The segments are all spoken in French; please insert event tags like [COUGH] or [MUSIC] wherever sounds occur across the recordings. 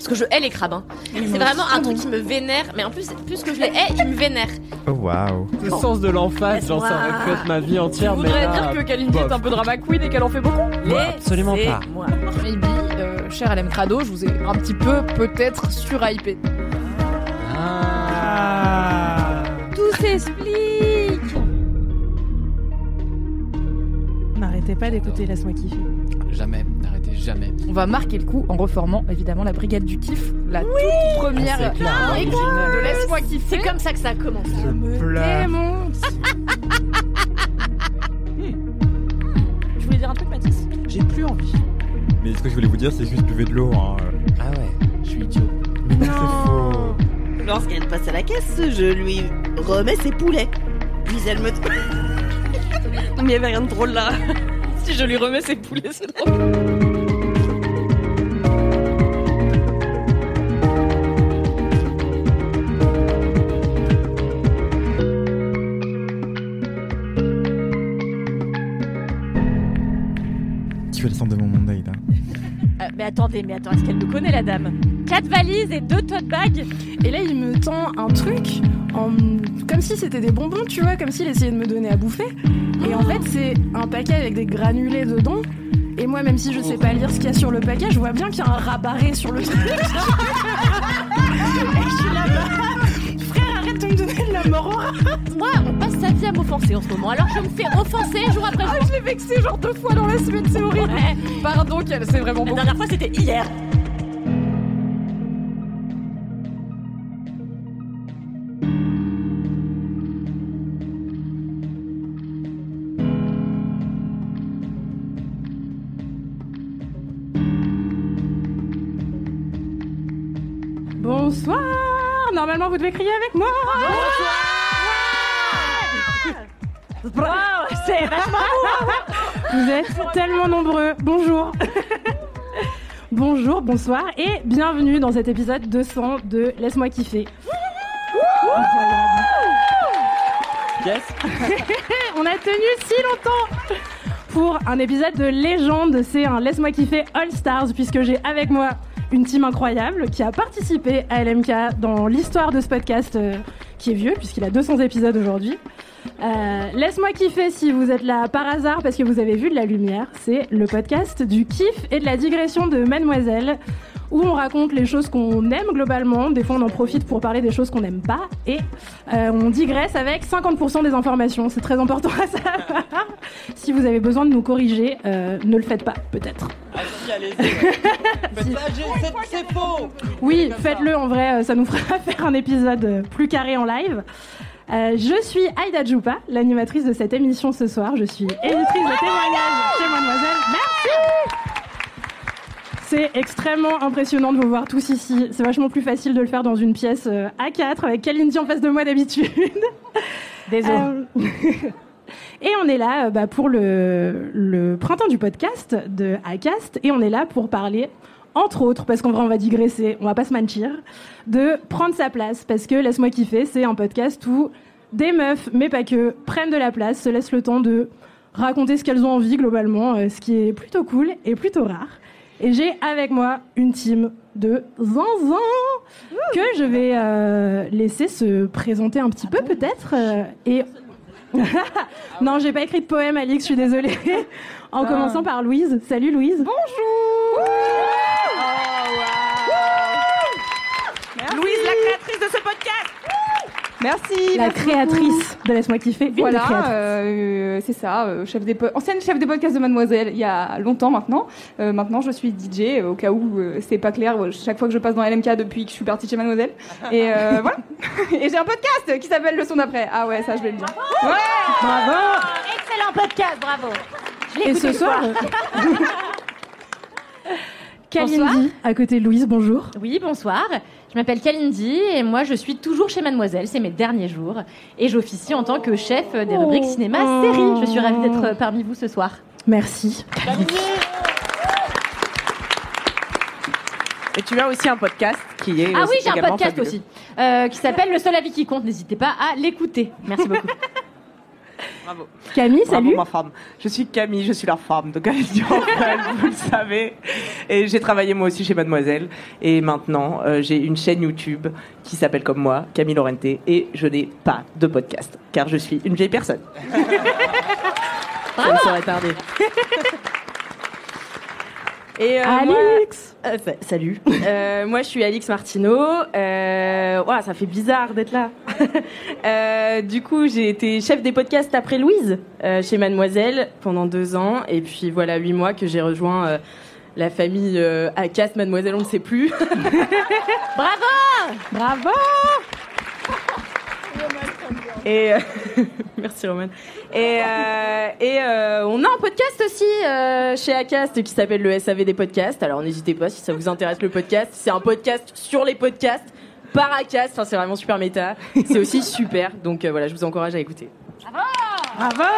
Parce que je hais les crabes. hein. C'est vraiment un truc qui me vénère. Mais en plus, plus que je les hais, ils me vénèrent. Oh waouh. Le sens de l'emphase, genre ça être ma vie entière. Je voudrais dire que Kalindi est un peu drama queen et qu'elle en fait beaucoup. Absolument pas. moi. Maybe, euh, cher LM Crado, je vous ai un petit peu peut-être surhypé. Ah. Tout s'explique. N'arrêtez pas d'écouter Laisse-moi kiffer. Jamais, jamais. On va marquer le coup en reformant évidemment la brigade du kiff, la toute première Ah, clair. origine de Laisse-moi kiffer. C'est comme ça que ça a commencé. Je pleure. Démonte. Tu voulais dire un truc, Mathis J'ai plus envie. Mais ce que je voulais vous dire, c'est juste buvez de l'eau. Hein. Ah ouais, je suis idiot. Mais non, c'est faux. Lorsqu'elle passe à la caisse, je lui remets ses poulets. Puis elle me... [LAUGHS] non mais il y avait rien de drôle là. [LAUGHS] Si je lui remets ses poulets, c'est drôle. Tu vas descendre de mon monde, Aïda. Euh, mais attendez, mais attends, est-ce qu'elle me connaît, la dame? Quatre valises et deux tote bags. Et là, il me tend un truc, en... comme si c'était des bonbons, tu vois, comme s'il essayait de me donner à bouffer. Et en fait, c'est un paquet avec des granulés dedans. Et moi, même si je sais pas lire ce qu'il y a sur le paquet, je vois bien qu'il y a un rabarré sur le [LAUGHS] truc. Et je suis là-bas. La. [LAUGHS] Moi, on passe sa vie à m'offenser en ce moment. Alors je me fais offenser jour après Ah, jour. je l'ai vexé genre deux fois dans la semaine, c'est horrible. Ouais. Pardon, qu'elle, c'est vraiment La bon. dernière fois c'était hier. Vous devez crier avec moi c'est vachement Vous êtes tellement nombreux. Bonjour Bonjour, bonsoir et bienvenue dans cet épisode 200 de Laisse-moi kiffer. Yes. [LAUGHS] On a tenu si longtemps pour un épisode de légende. C'est un Laisse-moi kiffer All Stars puisque j'ai avec moi une team incroyable qui a participé à LMK dans l'histoire de ce podcast euh, qui est vieux puisqu'il a 200 épisodes aujourd'hui. Euh, Laisse-moi kiffer si vous êtes là par hasard parce que vous avez vu de la lumière. C'est le podcast du kiff et de la digression de Mademoiselle où on raconte les choses qu'on aime globalement. Des fois, on en profite pour parler des choses qu'on n'aime pas et euh, on digresse avec 50% des informations. C'est très important à savoir. si vous avez besoin de nous corriger, euh, ne le faites pas, peut-être. Allez-y, allez-y. [LAUGHS] Faites pas, j'ai- c'est- faux. Oui, faites-le en vrai, euh, ça nous fera [LAUGHS] faire un épisode plus carré en live. Euh, je suis Aïda Djoupa, l'animatrice de cette émission ce soir. Je suis éditrice de témoignages chez Mademoiselle. Merci C'est extrêmement impressionnant de vous voir tous ici. C'est vachement plus facile de le faire dans une pièce euh, à 4 avec Kalindi en face de moi d'habitude. [LAUGHS] Désolé. Euh, [LAUGHS] Et on est là euh, bah, pour le, le printemps du podcast de ACAST et on est là pour parler, entre autres, parce qu'en vrai on va digresser, on va pas se mentir, de prendre sa place. Parce que Laisse-moi kiffer, c'est un podcast où des meufs, mais pas que, prennent de la place, se laissent le temps de raconter ce qu'elles ont envie globalement, ce qui est plutôt cool et plutôt rare. Et j'ai avec moi une team de zinzin que je vais euh, laisser se présenter un petit peu peut-être. euh, et [LAUGHS] non, j'ai pas écrit de poème, Alix, je suis désolée. [LAUGHS] en commençant par Louise. Salut Louise. Bonjour. Merci. La merci créatrice de Laisse-moi kiffer. Voilà, euh, c'est ça, euh, chef des ancienne chef des podcasts de Mademoiselle il y a longtemps maintenant. Euh, maintenant, je suis DJ, euh, au cas où euh, c'est pas clair, chaque fois que je passe dans LMK depuis que je suis partie de chez Mademoiselle. Et euh, [LAUGHS] voilà. Et j'ai un podcast qui s'appelle Le son d'après. Ah ouais, ça je vais le dire. Ouais Bravo. Excellent podcast, bravo. Je l'ai Et ce soir. [LAUGHS] [LAUGHS] Kalindi, à côté de Louise, bonjour. Oui, bonsoir. Je m'appelle Kalindi et moi je suis toujours chez Mademoiselle, c'est mes derniers jours. Et j'officie en tant que chef des rubriques cinéma série. Je suis ravie d'être parmi vous ce soir. Merci. Et tu as aussi un podcast qui est. Ah oui, j'ai un podcast fabuleux. aussi euh, qui s'appelle Le seul avis qui compte. N'hésitez pas à l'écouter. Merci beaucoup. [LAUGHS] Bravo. Camille, Bravo, salut. ma femme. Je suis Camille, je suis la femme Durand, [LAUGHS] vous le savez. Et j'ai travaillé moi aussi chez Mademoiselle. Et maintenant, euh, j'ai une chaîne YouTube qui s'appelle comme moi, Camille Laurenté. Et je n'ai pas de podcast, car je suis une vieille personne. Ça ne saurait tarder. [LAUGHS] Et euh, moi- Alix. euh, sa- salut. [LAUGHS] Euh, moi, je suis Alix Martineau. Ouah, ça fait bizarre d'être là. [LAUGHS] Du coup, j'ai été chef des podcasts après Louise chez Mademoiselle pendant deux ans. Et puis voilà, huit mois que j'ai rejoint la famille euh, Acast Mademoiselle, on ne sait plus. [LAUGHS] Bravo Bravo. Et [LAUGHS] merci Roman. Et, euh, et euh, on a un podcast aussi euh, chez Acast qui s'appelle le SAV des podcasts. Alors n'hésitez pas si ça vous intéresse le podcast. C'est un podcast sur les podcasts par Acast. Enfin, c'est vraiment super méta. C'est aussi super. Donc euh, voilà, je vous encourage à écouter. Bravo.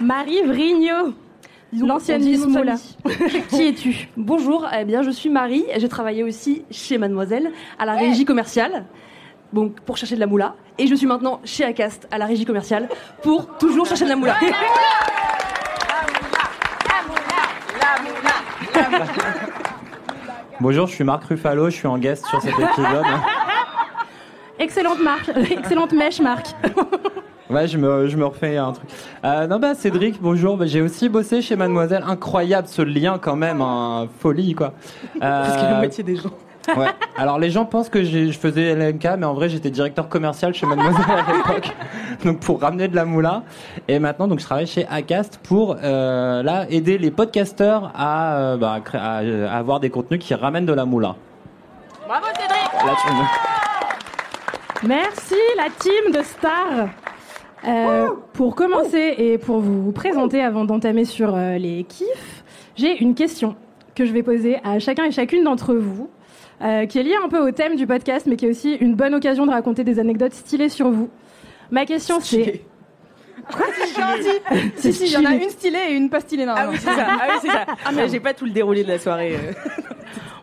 Marie Vrigno. L'ancienne Miss Moula. [LAUGHS] Qui es-tu? Bonjour, eh bien je suis Marie, et j'ai travaillé aussi chez Mademoiselle à la régie commerciale. Donc pour chercher de la moula et je suis maintenant chez Acast à la régie commerciale pour toujours chercher de la moula. Bonjour, je suis Marc Ruffalo, je suis en guest sur cet épisode. Excellente marque, excellente mèche, Marc. Ouais, je me, je me refais un truc. Euh, non, bah, Cédric, bonjour. Bah, j'ai aussi bossé chez Mademoiselle. Incroyable ce lien, quand même. hein. Folie, quoi. Parce que la Euh, moitié des gens. Ouais. Alors, les gens pensent que je faisais LMK, mais en vrai, j'étais directeur commercial chez Mademoiselle à l'époque. [LAUGHS] Donc, pour ramener de la moula. Et maintenant, donc, je travaille chez Acast pour, euh, là, aider les podcasteurs à, euh, bah, à cré- à, euh, à avoir des contenus qui ramènent de la moula. Bravo Cédric Là, tu me- Merci la team de stars. Euh, pour commencer et pour vous présenter avant d'entamer sur euh, les kiffs, j'ai une question que je vais poser à chacun et chacune d'entre vous, euh, qui est liée un peu au thème du podcast, mais qui est aussi une bonne occasion de raconter des anecdotes stylées sur vous. Ma question c'est... [LAUGHS] si, si, il y en a une stylée et une pas stylée. Ah normalement. oui, c'est ça. Ah oui, c'est ça. Mais [LAUGHS] j'ai pas tout le déroulé de la soirée. euh.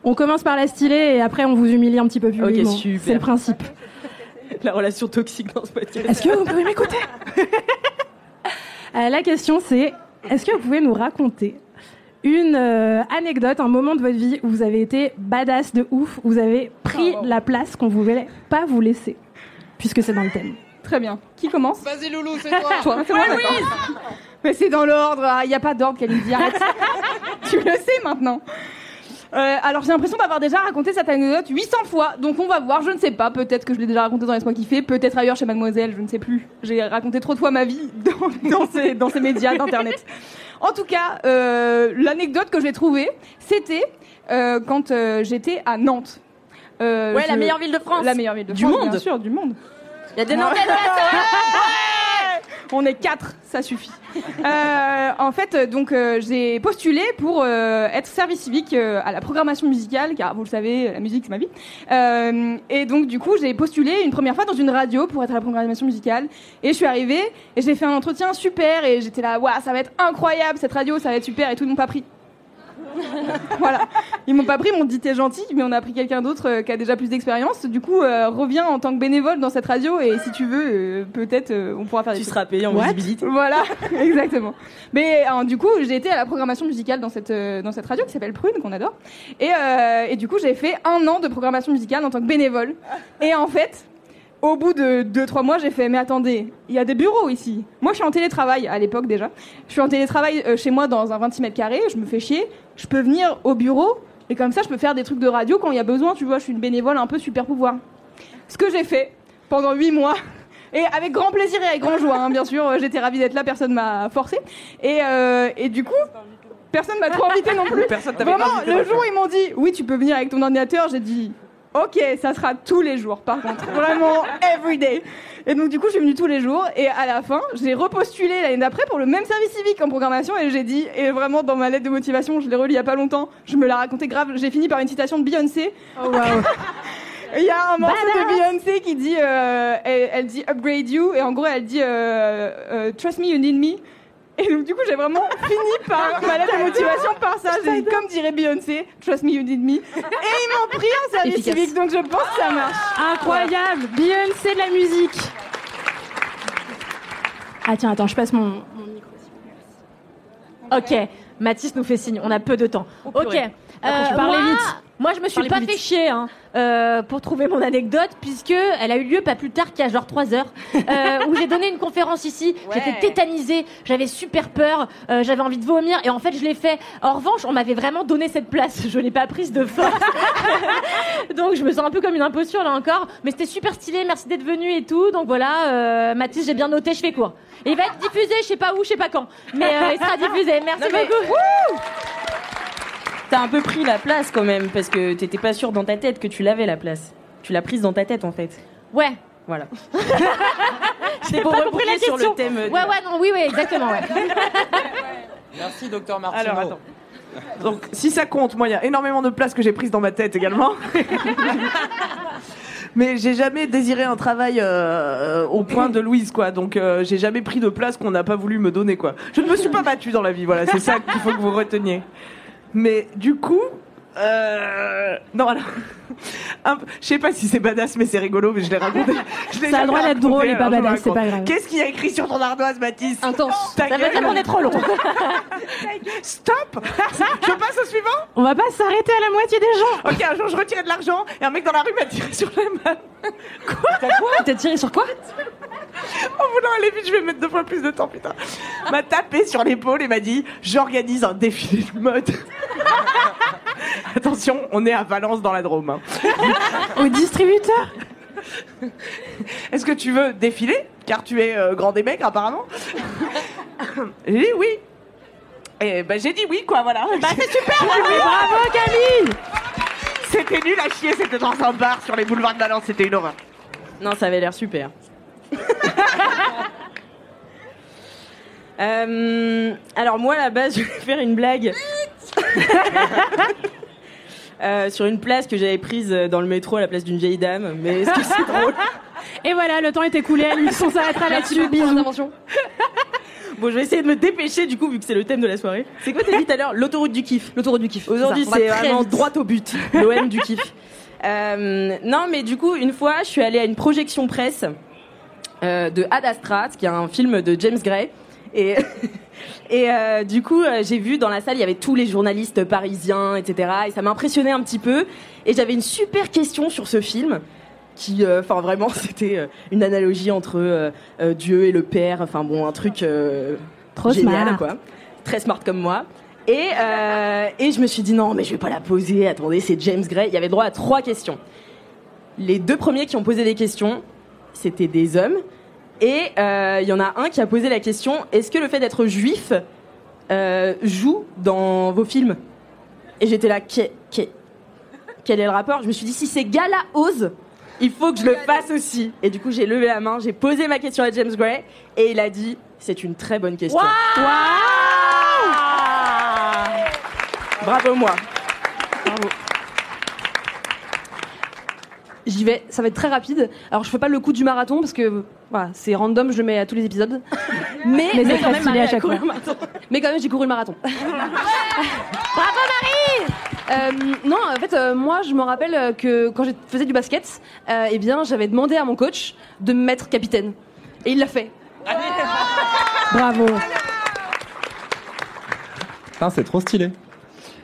On commence par la stylée et après on vous humilie un petit peu publiquement. super. C'est le principe. La relation toxique dans ce podcast. Est-ce que vous pouvez m'écouter? [LAUGHS] Euh, La question c'est, est-ce que vous pouvez nous raconter une euh, anecdote, un moment de votre vie où vous avez été badass de ouf, où vous avez pris la place qu'on voulait pas vous laisser, puisque c'est dans le thème. Très bien. Qui commence Vas-y, Loulou, c'est toi. [LAUGHS] Toi, c'est moi, d'accord. Mais c'est dans l'ordre. ah, Il n'y a pas d'ordre, Kalindi. Arrête. [LAUGHS] tu le sais maintenant. Euh, alors j'ai l'impression d'avoir déjà raconté cette anecdote 800 fois, donc on va voir, je ne sais pas, peut-être que je l'ai déjà raconté dans Laisse-moi kiffer, peut-être ailleurs chez Mademoiselle, je ne sais plus. J'ai raconté trop de fois ma vie [LAUGHS] dans, dans ces, dans ces médias d'internet. En tout cas, euh, l'anecdote que j'ai trouvée, c'était euh, quand euh, j'étais à Nantes. Euh, Ouais, la meilleure ville de France. La meilleure ville de Du France, monde. bien sûr, du monde. Il y a des Nantais dans la [LAUGHS] On est quatre, ça suffit. Euh, en fait, euh, donc euh, j'ai postulé pour être service civique à la programmation musicale, car vous le savez, la musique c'est ma vie. Et donc du coup, j'ai postulé une première fois dans une radio pour être à la programmation musicale. Et je suis arrivée et j'ai fait un entretien super et j'étais là, waouh, ça va être incroyable cette radio, ça va être super et tout, ils pas pris. [LAUGHS] voilà. Ils m'ont pas pris, ils m'ont dit t'es gentil, mais on a pris quelqu'un d'autre euh, qui a déjà plus d'expérience. Du coup, euh, reviens en tant que bénévole dans cette radio et si tu veux, euh, peut-être on pourra faire des Tu trucs. seras payé en What visibilité. Voilà, [LAUGHS] exactement. Mais du coup, j'ai été à la programmation musicale dans cette, dans cette radio qui s'appelle Prune, qu'on adore. Et, et du coup, j'ai fait un an de programmation musicale en tant que bénévole. Et en fait, au bout de 2-3 mois, j'ai fait, mais attendez, il y a des bureaux ici. Moi, je suis en télétravail à l'époque déjà. Je suis en télétravail euh, chez moi dans un 26 mètres carrés, je me fais chier. Je peux venir au bureau Et comme ça, je peux faire des trucs de radio quand il y a besoin, tu vois, je suis une bénévole un peu super pouvoir. Ce que j'ai fait pendant huit mois. [LAUGHS] Et avec grand plaisir et avec grand joie, hein, bien sûr. euh, J'étais ravie d'être là, personne m'a forcé. Et, euh, et du coup, personne m'a trop invité non plus. Personne Vraiment, invité, le jour où ils m'ont dit, oui, tu peux venir avec ton ordinateur, j'ai dit, ok, ça sera tous les jours, par contre. Vraiment, every day. Et donc, du coup, je suis venue tous les jours. Et à la fin, j'ai repostulé l'année d'après pour le même service civique en programmation. Et j'ai dit, et vraiment, dans ma lettre de motivation, je l'ai relis il y a pas longtemps, je me l'ai raconté grave. J'ai fini par une citation de Beyoncé. Oh, wow. [LAUGHS] Il y a un morceau de Beyoncé qui dit, euh, elle, elle dit upgrade you, et en gros elle dit euh, euh, trust me, you need me. Et donc du coup j'ai vraiment fini par ma lettre de motivation par ça. J'ai dit comme dirait Beyoncé, trust me, you need me. Et ils m'ont pris en service Efficace. civique, donc je pense que ça marche. Incroyable. Beyoncé de la musique. Ah tiens, attends, je passe mon, mon micro. Ok, Mathis nous fait signe, on a peu de temps. Ok. Après, je parlais moi, vite. Moi, je me suis Parlez pas plus fait vite. chier hein, euh, pour trouver mon anecdote, puisque elle a eu lieu pas plus tard a genre 3 heures, [LAUGHS] euh, où j'ai donné une conférence ici. J'étais tétanisée, j'avais super peur, euh, j'avais envie de vomir, et en fait, je l'ai fait. En revanche, on m'avait vraiment donné cette place. Je l'ai pas prise de force. [LAUGHS] Donc, je me sens un peu comme une imposture là encore. Mais c'était super stylé, merci d'être venu et tout. Donc voilà, euh, Mathis, j'ai bien noté, je fais court. Et il va être diffusé, je sais pas où, je sais pas quand. Mais euh, il sera [LAUGHS] diffusé. Merci Non, mais- beaucoup. T'as un peu pris la place quand même, parce que t'étais pas sûr dans ta tête que tu l'avais la place. Tu l'as prise dans ta tête en fait. Ouais. Voilà. [LAUGHS] J'ai pour pas compris la rebondir sur question. le thème de Ouais, ouais, non, oui, oui, exactement, ouais. [LAUGHS] Merci, docteur Martino. Alors attends. Donc si ça compte, moi il y a énormément de places que j'ai prises dans ma tête également. [LAUGHS] Mais j'ai jamais désiré un travail euh, au point de Louise quoi. Donc euh, j'ai jamais pris de place qu'on n'a pas voulu me donner quoi. Je ne me suis pas battue dans la vie, voilà, c'est ça qu'il faut que vous reteniez. Mais du coup, euh, non alors, [LAUGHS] je sais pas si c'est badass mais c'est rigolo, mais je l'ai raconté. [LAUGHS] Je Ça a le droit d'être drôle et pas le badass, c'est pas grave. Qu'est-ce qu'il y a écrit sur ton ardoise, Mathis Intense. Ta Ça va gueule. tellement être trop long. [LAUGHS] Stop Je passe au suivant On va pas s'arrêter à la moitié des gens. Ok, un jour je retirais de l'argent et un mec dans la rue m'a tiré sur la main. T'as tiré sur quoi En voulant aller vite, je vais mettre deux fois plus de temps, putain. M'a tapé sur l'épaule et m'a dit J'organise un défilé de mode. [LAUGHS] Attention, on est à Valence dans la Drôme. hein. [LAUGHS] Au distributeur. Est-ce que tu veux défiler? Car tu es euh, grand des mecs, apparemment. [LAUGHS] J'ai dit oui. Et ben j'ai dit oui, quoi, voilà. Bah c'est super Bravo Camille. C'était nul à chier, c'était dans un bar sur les boulevards de Valence, c'était une horreur. Non, ça avait l'air super. Euh, alors moi, à la base, je vais faire une blague. Euh, sur une place que j'avais prise dans le métro à la place d'une vieille dame, mais est-ce que c'est [LAUGHS] drôle? Et voilà, le temps est écoulé. L'émission s'arrêtera là-dessus. Bisous. [LAUGHS] Bon, je vais essayer de me dépêcher du coup, vu que c'est le thème de la soirée. C'est quoi t'as dit tout à l'heure? L'autoroute du kiff. L'autoroute du kiff. Aujourd'hui. On c'est vraiment vite. droit au but. [LAUGHS] L'OM du kiff. Euh, non, mais du coup, une fois, je suis allée à une projection presse euh, de Ad Astra, qui est un film de James Gray. Et, et euh, du coup, euh, j'ai vu dans la salle, il y avait tous les journalistes parisiens, etc. Et ça m'impressionnait un petit peu. Et j'avais une super question sur ce film. Qui, euh, enfin, vraiment, [LAUGHS] c'était une analogie entre Dieu et le Père. Enfin, bon, un truc Trop génial, smart. quoi. Très smart comme moi. Et, et je me suis dit non, mais je vais pas la poser. Attendez, c'est James Gray. Il y avait droit à trois questions. Les deux premiers qui ont posé des questions, c'était des hommes. Et euh, il y en a un qui a posé la question est-ce que le fait d'être juif euh, joue dans vos films? Et j'étais là quel est le rapport? Je me suis dit si ces gars-là osent, il faut que je le fasse aussi. Et du coup, j'ai levé la main, j'ai posé ma question à James Gray, et il a dit c'est une très bonne question. Bravo moi. J'y vais, ça va être très rapide. Alors je fais pas le coup du marathon parce que voilà, c'est random, je le mets à tous les épisodes. [LAUGHS] Mais, quand même, à chaque fois. Mais quand même, j'ai couru le marathon. [LAUGHS] Bravo Marie Euh, non, en fait, euh, moi, je me rappelle euh, que quand je faisais du basket, euh, eh bien, j'avais demandé à mon coach de me mettre capitaine. Et il l'a fait. Bravo. C'est trop stylé.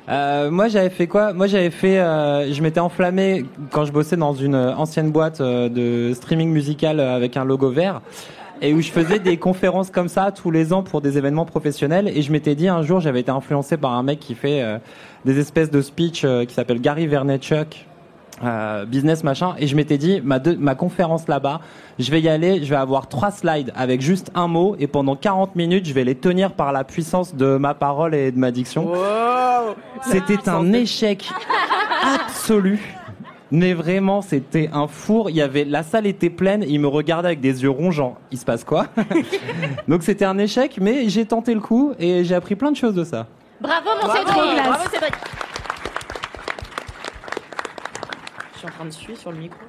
Euh, moi j'avais fait quoi? Moi j'avais fait, euh, je m'étais enflammé quand je bossais dans une euh, ancienne boîte euh, de streaming musical euh, avec un logo vert. et où je faisais des [LAUGHS] conférences comme ça tous les ans pour des événements professionnels. Et je m'étais dit un jour, j'avais été influencé par un mec qui fait des espèces de speech qui s'appelle Gary Vaynerchuk. Euh, business machin et je m'étais dit ma, deux- ma conférence là-bas je vais y aller je vais avoir trois slides avec juste un mot et pendant 40 minutes je vais les tenir par la puissance de ma parole et de ma diction c'était un échec absolu. Mais vraiment, c'était un four. Il y avait, la salle était pleine. Il me regardait avec des yeux ronds, genre, il se passe quoi? [LAUGHS] Donc c'était un échec, mais j'ai tenté le coup et j'ai appris plein de choses de ça. Bravo, mon Bravo, Cédric. bravo Cédric. Je suis en train de suivre sur le micro.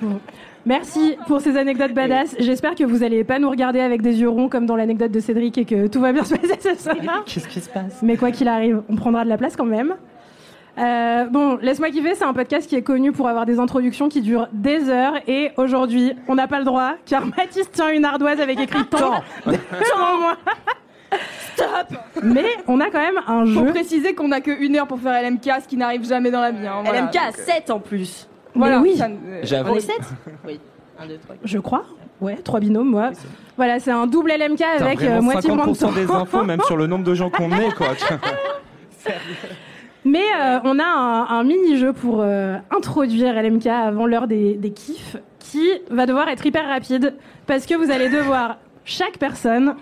[LAUGHS] Merci pour ces anecdotes badass. J'espère que vous allez pas nous regarder avec des yeux ronds comme dans l'anecdote de Cédric et que tout va bien se passer ce soir. Qu'est-ce qui se passe Mais quoi qu'il arrive, on prendra de la place quand même. Euh, bon, laisse-moi kiffer, c'est un podcast qui est connu pour avoir des introductions qui durent des heures et aujourd'hui, on n'a pas le droit car [LAUGHS] Mathis tient une ardoise avec écrit temps moi. Stop Mais on a quand même un Faut jeu. préciser qu'on a que une heure pour faire LMK, ce qui n'arrive jamais dans la vie. hein, voilà. LMK à Donc, euh, 7 en plus. Voilà, oui. ça, euh, J'avoue. On est 7 Oui. 1, 2, 3. Je crois. Ouais, trois binômes, moi. Voilà, c'est un double LMK T'as avec euh, vraiment moitié moins de 50% temps. des infos, même sur le nombre de gens qu'on est, quoi. [LAUGHS] Mais euh, on a un, un mini-jeu pour euh, introduire LMK avant l'heure des, des kiffs qui va devoir être hyper rapide parce que vous allez devoir, chaque personne,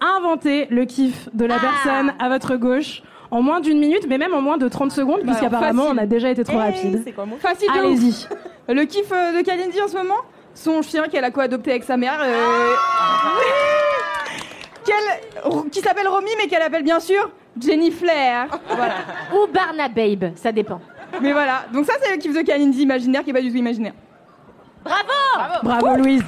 inventer le kiff de la personne à votre gauche en moins d'une minute, mais même en moins de 30 secondes, Bah, puisqu'apparemment on a déjà été trop rapide. C'est quoi mon Facile. Allez-y. Le kiff euh, de Kalindi en ce moment Son chien qu'elle a co-adopté avec sa mère. euh, qu'elle- qui s'appelle Romy, mais qu'elle appelle bien sûr Jenny Flair. Voilà. Ou Barna Babe, ça dépend. Mais voilà, donc ça c'est le kiff de Kalindi imaginaire qui est pas du tout imaginaire. Bravo Bravo Louise.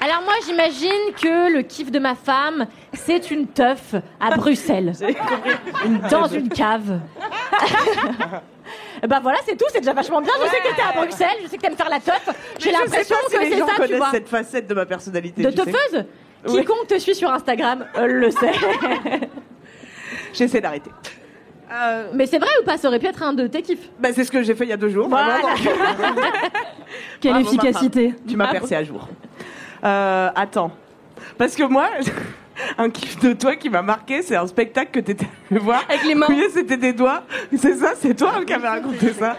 Alors moi, j'imagine que le kiff de ma femme, c'est une teuf à Bruxelles. Dans une cave. [LAUGHS] bah voilà, c'est tout, c'est déjà vachement bien. Je sais que t'es à Bruxelles, je sais que t'aimes faire la teuf. J'ai l'impression que les c'est gens ça, tu connaissent vois. cette facette de ma personnalité. De teufeuse. Quiconque te suit sur Instagram euh, le sait. [LAUGHS] J'essaie d'arrêter. Euh, Mais c'est vrai ou pas Ça aurait pu être un de tes kiffs. bah, c'est ce que j'ai fait il y a deux jours. Voilà. vraiment, [LAUGHS] donc- Quelle Bravo, efficacité. Tu m'as percé à jour. Euh, attends. Parce que moi, [LAUGHS] un kiff de toi qui m'a marqué, c'est un spectacle que t'étais allé voir. Avec les mains. Oui, c'était des doigts. C'est ça, c'est toi qui avais raconté ça.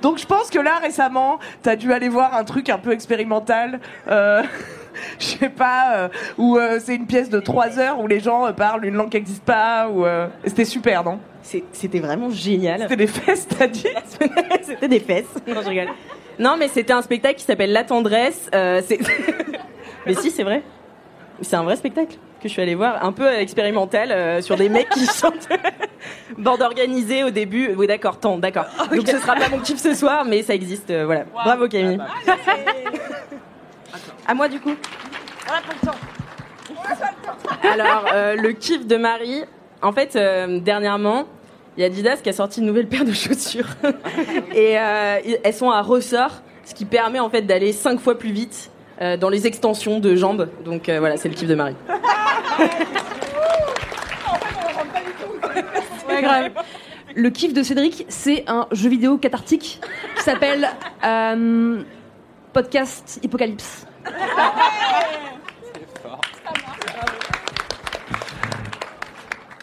Donc je pense que là, récemment, t'as dû aller voir un truc un peu expérimental. Euh, [LAUGHS] je sais pas, euh, où euh, c'est une pièce de trois heures où les gens euh, parlent une langue qui n'existe pas. Ou, C'était super, non? C'était vraiment génial. C'était des fesses, t'as dit? [LAUGHS] C'était des fesses. Non, je rigole. Non, mais c'était un spectacle qui s'appelle La Tendresse. c'est- mais si, c'est vrai. C'est un vrai spectacle que je suis allée voir, un peu expérimental, euh, sur des mecs qui [LAUGHS] chantent. [LAUGHS] Bande organisée au début. Oui, d'accord, tant, d'accord. [LAUGHS] Donc ce sera pas mon kiff ce soir, mais ça existe. euh, voilà. Bravo Camille. à moi du coup. Alors, euh, le kiff de Marie. En fait, euh, dernièrement, il y a Adidas qui a sorti une nouvelle paire de chaussures. Et euh, elles sont à ressort, ce qui permet en fait d'aller cinq fois plus vite euh, dans les extensions de jambes. Donc euh, voilà, c'est le kiff de Marie. [LAUGHS] Ouais, grave. Le kiff de Cédric, c'est un jeu vidéo cathartique qui s'appelle euh, Podcast Hypocalypse.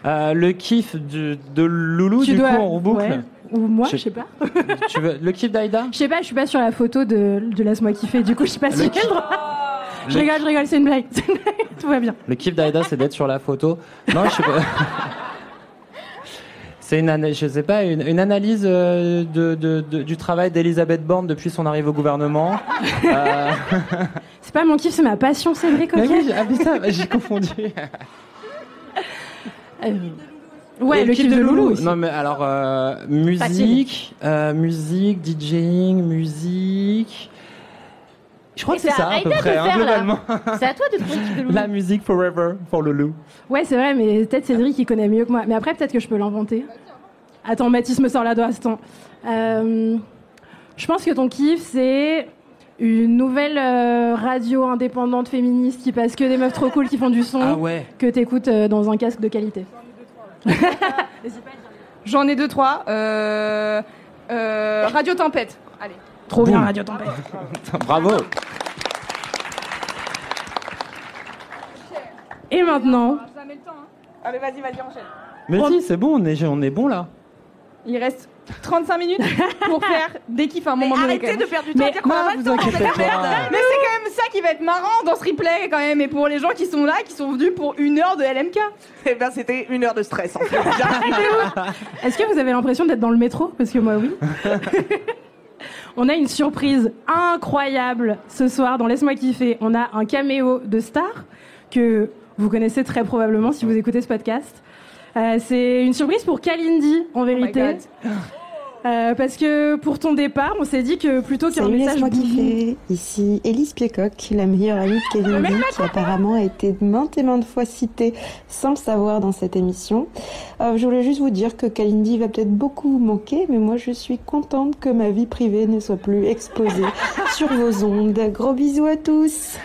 Euh, le kiff du- de Loulou, Tu du dois- coup, reboucle. ouais. Ou moi, Je- je sais pas. [LAUGHS] Tu veux, le kiff d'Aïda Je sais pas, je suis pas sur la photo de, de Laisse-moi kiffer, du coup je suis pas Le sûre. kiff- Je Le- rigole, je rigole, c'est une blague. C'est Tout va bien. Le kiff d'Aïda, c'est d'être sur la photo. Non, je sais pas. [LAUGHS] C'est une, je sais pas, une, une analyse euh, de, de- de- du travail d'Elisabeth Borne depuis son arrivée au gouvernement. [LAUGHS] Euh, C'est pas mon kiff, c'est ma passion, Cédric, ok mais oui, ah j'ai confondu. Ouais, le kiff de Loulou aussi. Non, mais alors, euh, musique, euh, musique, DJing, musique. Je crois Et que c'est ça, à peu de près, hein, globalement. C'est à toi de trouver le kiff de Loulou. La musique forever pour Loulou. Ouais, c'est vrai, mais peut-être Cédric il connaît mieux que moi. Mais après, peut-être que je peux l'inventer. Attends, Mathis me sort la doigt, attends. Euh, je pense que ton kiff, c'est une nouvelle euh, radio indépendante féministe qui passe que des meufs trop cool qui font du son Ah ouais. que t'écoutes euh, dans un casque de qualité. [LAUGHS] J'en ai deux, trois. Euh, euh, Radio Tempête. Allez. Trop bien, Radio Tempête. Bravo. Et maintenant. Ah, hein. Vas-y, vas-y, enchaîne. Mais si, c'est bon, on est, on est bon là. Il reste 35 minutes pour [LAUGHS] faire des kiffs à un moment donné. arrêtez de perdre du temps à Mais dire qu'on a pas le temps, merde. Mais c'est quand même ça qui va être marrant dans ce replay quand même. Et pour les gens qui sont là, qui sont venus pour une heure de LMK. Eh ben, c'était une heure de stress en fait. [LAUGHS] est-ce que vous avez l'impression d'être dans le métro? Parce que moi, oui. [LAUGHS] On a une surprise incroyable ce soir dans Laisse-moi kiffer. On a un caméo de star que vous connaissez très probablement si vous écoutez ce podcast. Euh, c'est une surprise pour Kalindi en vérité. Euh, parce que pour ton départ, on s'est dit que plutôt qu'un message kiffer. Ici Élise Piecoq, la meilleure amie de Kevin Lee, qui apparemment a été maintes et maintes fois citée sans le savoir dans cette émission. Euh, je voulais juste vous dire que Kalindi va peut-être beaucoup vous manquer, mais moi je suis contente que ma vie privée ne soit plus exposée [LAUGHS] sur vos ondes. Gros bisous à tous.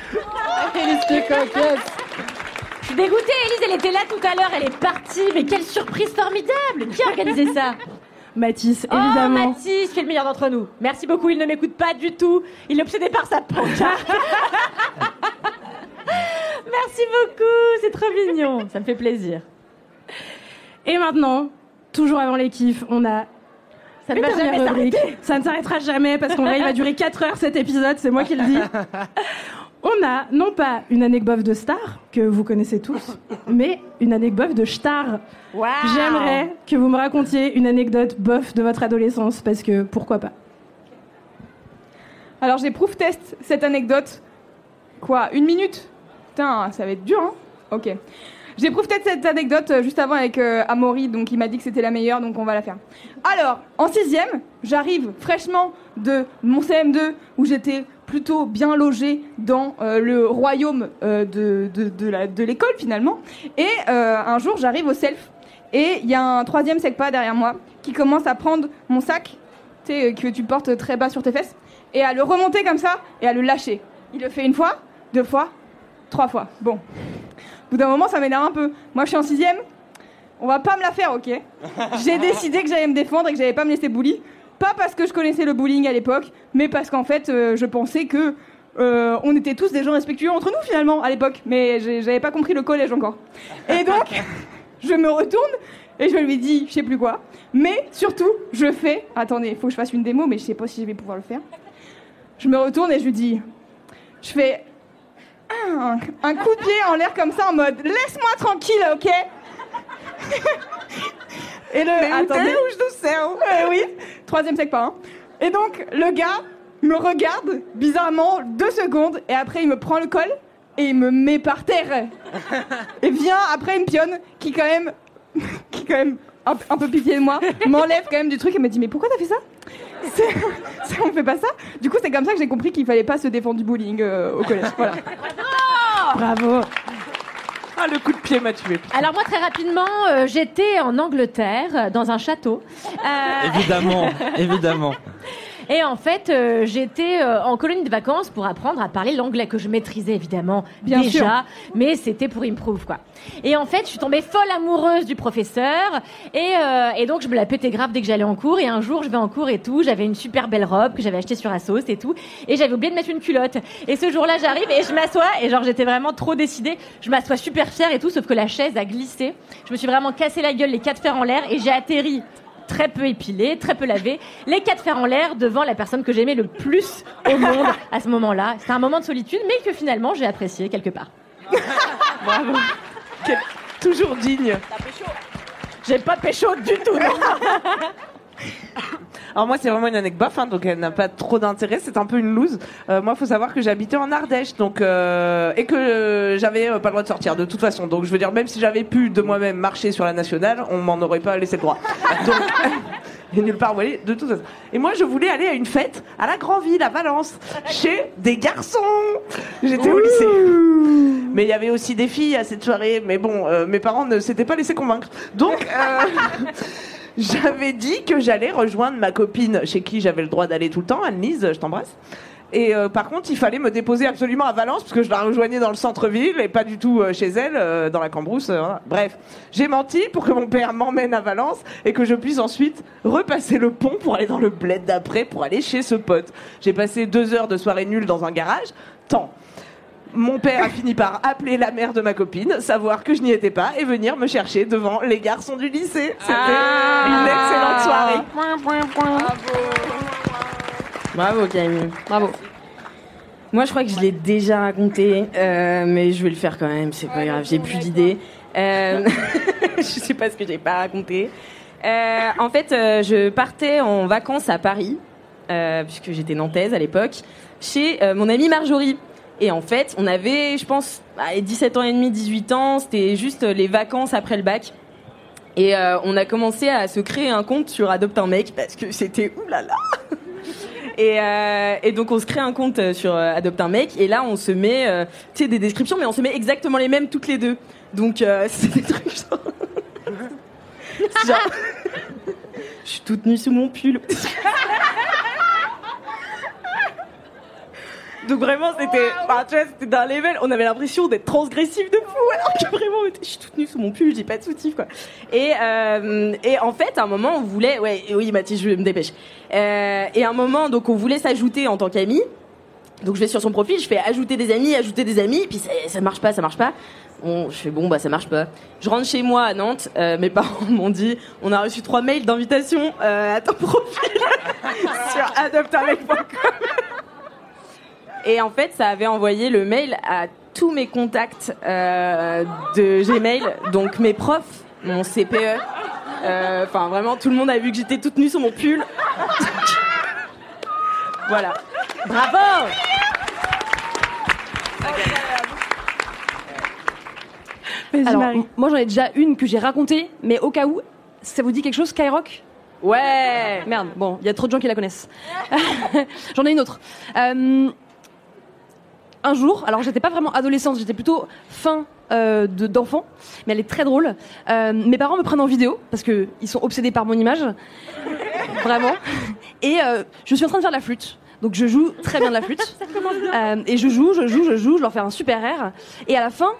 Élise Piecoq, yes. Je suis dégoûtée, Élise, elle était là tout à l'heure, elle est partie, mais quelle surprise formidable Qui a organisé ça? Mathis, Oh, évidemment. Mathis, qui est le meilleur d'entre nous. Merci beaucoup, il ne m'écoute pas du tout. Il est obsédé par sa pancarte. [LAUGHS] Merci beaucoup, c'est trop mignon. Ça me fait plaisir. Et maintenant, toujours avant les kiffs, on a Ça ne va jamais. Ça ne s'arrêtera jamais parce qu'en vrai, il va durer 4 heures cet épisode, c'est moi qui le dis. [LAUGHS] On a non pas une anecdote de star, que vous connaissez tous, [LAUGHS] mais une anecdote de star. J'aimerais que vous me racontiez une anecdote bof de votre adolescence, parce que pourquoi pas. Alors j'ai proof test cette anecdote. Quoi Une minute? Putain, ça va être dur, hein? Ok. J'ai proof test cette anecdote euh, juste avant avec euh, Amaury, donc il m'a dit que c'était la meilleure, donc on va la faire. Alors, en sixième, j'arrive fraîchement de mon CM2 où j'étais plutôt bien logée dans euh, le royaume euh, de, de, de l'école finalement. Et euh, un jour, j'arrive au self et il y a un troisième secpa derrière moi qui commence à prendre mon sac, que tu portes très bas sur tes fesses, et à le remonter comme ça et à le lâcher. Il le fait une fois, deux fois, trois fois. Bon. Au bout d'un moment, ça m'énerve un peu. Moi, je suis en sixième. On va pas me la faire, ok? J'ai décidé que j'allais me défendre et que j'allais pas me laisser bully. Pas parce que je connaissais le bullying à l'époque, mais parce qu'en fait, euh, je pensais que euh, on était tous des gens respectueux entre nous finalement à l'époque. Mais j'avais pas compris le collège encore. Et [LAUGHS] donc, [LAUGHS] je me retourne et je lui dis, je sais plus quoi. Mais surtout, je fais. Attendez, il faut que je fasse une démo, mais je sais pas si je vais pouvoir le faire. Je me retourne et je lui dis, je fais un, un coup de pied en l'air comme ça en mode laisse-moi tranquille, ok? [LAUGHS] Et le Mais attendez, t'es, où je te sers? Eh oui, troisième sec pas. hein. Et donc le gars me regarde bizarrement deux secondes et après il me prend le col et il me met par terre. Et vient après une pionne qui quand même [LAUGHS] qui quand même un, un peu pitié de moi m'enlève quand même du truc et me dit mais pourquoi t'as fait ça C'est- [LAUGHS] c'est- on fait pas ça. Du coup c'est comme ça que j'ai compris qu'il fallait pas se défendre du bullying euh, au collège. Voilà. Bravo. [LAUGHS] Ah, le coup de pied m'a tué. Alors moi très rapidement, euh, j'étais en Angleterre dans un château. Euh, Évidemment, évidemment. [LAUGHS] Et en fait, euh, j'étais euh, en colonie de vacances pour apprendre à parler l'anglais que je maîtrisais évidemment Bien déjà, sûr. mais c'était pour improve quoi. Et en fait, je suis tombée folle amoureuse du professeur et, euh, et donc je me la pétais grave dès que j'allais en cours. Et un jour, je vais en cours et tout, j'avais une super belle robe que j'avais achetée sur Asos et tout, et j'avais oublié de mettre une culotte. Et ce jour-là, j'arrive et je m'assois et genre j'étais vraiment trop décidée. Je m'assois super fière et tout, sauf que la chaise a glissé. Je me suis vraiment cassé la gueule, les quatre fers en l'air et j'ai atterri très peu épilé, très peu lavé, les quatre fers en l'air devant la personne que j'aimais le plus au monde à ce moment-là. C'était un moment de solitude, mais que finalement j'ai apprécié quelque part. [LAUGHS] Bravo. Toujours digne. J'ai pas pécho du tout, non [LAUGHS] Alors moi c'est vraiment une anecdote, hein, donc elle n'a pas trop d'intérêt, c'est un peu une loose. Euh, moi faut savoir que j'habitais en Ardèche, donc euh, et que euh, j'avais euh, pas le droit de sortir de toute façon. Donc je veux dire même si j'avais pu de moi-même marcher sur la nationale, on m'en aurait pas laissé le droit. [LAUGHS] Donc [LAUGHS] et nulle part où aller de toute façon. Et moi je voulais aller à une fête à la Grand Ville à Valence chez des garçons. J'étais au lycée. Mais il y avait aussi des filles à cette soirée, mais bon, euh, mes parents ne s'étaient pas laissés convaincre. Donc euh, [LAUGHS] j'avais dit que j'allais rejoindre ma copine chez qui j'avais le droit d'aller tout le temps, Anne-Lise, je t'embrasse. Et euh, par contre, il fallait me déposer absolument à Valence parce que je la rejoignais dans le centre-ville et pas du tout euh, chez elle, euh, dans la Cambrousse. euh. Bref, j'ai menti pour que mon père m'emmène à Valence et que je puisse ensuite repasser le pont pour aller dans le bled d'après pour aller chez ce pote. J'ai passé deux heures de soirée nulle dans un garage. Tant. Mon père a fini par appeler la mère de ma copine, savoir que je n'y étais pas et venir me chercher devant les garçons du lycée. C'était Ah. une excellente soirée. Bravo Camille. Bravo. Moi je crois que je l'ai déjà raconté, euh, mais je vais le faire quand même, c'est pas grave, j'ai plus d'idées. Euh, [LAUGHS] je sais pas ce que j'ai pas raconté. Euh, en fait, euh, je partais en vacances à Paris, euh, puisque j'étais nantaise à l'époque, chez euh, mon amie Marjorie. Et en fait, on avait, je pense, allez, 17 ans et demi, 18 ans, c'était juste les vacances après le bac. Et euh, on a commencé à se créer un compte sur Adopte un mec parce que c'était oulala. [LAUGHS] Et, euh, et donc on se crée un compte euh, sur euh, Adopte un mec et là on se met, euh, tu sais, des descriptions, mais on se met exactement les mêmes toutes les deux. Donc euh, [LAUGHS] c'est des trucs genre, [LAUGHS] genre, je suis toute nue sous mon pull. Donc vraiment vois, c'était d'un level, on avait l'impression d'être transgressif de fou, alors que vraiment je suis toute nue sous mon pull, j'ai pas de soutif quoi. Et, euh, et en fait à un moment on voulait, ouais, oui Mathis je me dépêche. Euh, et à un moment donc on voulait s'ajouter en tant qu'amis. Donc je vais sur son profil, je fais ajouter des amis, ajouter des amis, puis ça, ça marche pas, ça marche pas. Je fais bon bah ça marche pas. Je rentre chez moi à Nantes, euh, mes [LAUGHS] parents m'ont dit on a reçu trois mails d'invitation à ton profil [LAUGHS] sur adopteunmec.com. Et en fait, ça avait envoyé le mail à tous mes contacts euh, de Gmail, donc mes profs, mon CPE. euh, Enfin, vraiment, tout le monde a vu que j'étais toute nue sur mon pull. [LAUGHS] voilà. Bravo Alors, moi j'en ai déjà une que j'ai racontée, mais au cas où, ça vous dit quelque chose, Skyrock? Ouais Merde, bon, il y a trop de gens qui la connaissent. [LAUGHS] j'en ai une autre. Euh, un jour, alors j'étais pas vraiment adolescente, j'étais plutôt fin euh, de- d'enfant, mais elle est très drôle. Euh, mes parents me prennent en vidéo parce que ils sont obsédés par mon image, [LAUGHS] vraiment. Et euh, je suis en train de faire de la flûte. Donc je joue très bien de la flûte. [LAUGHS] Et je joue, je joue, je joue, je leur fais un super air. Et à la fin,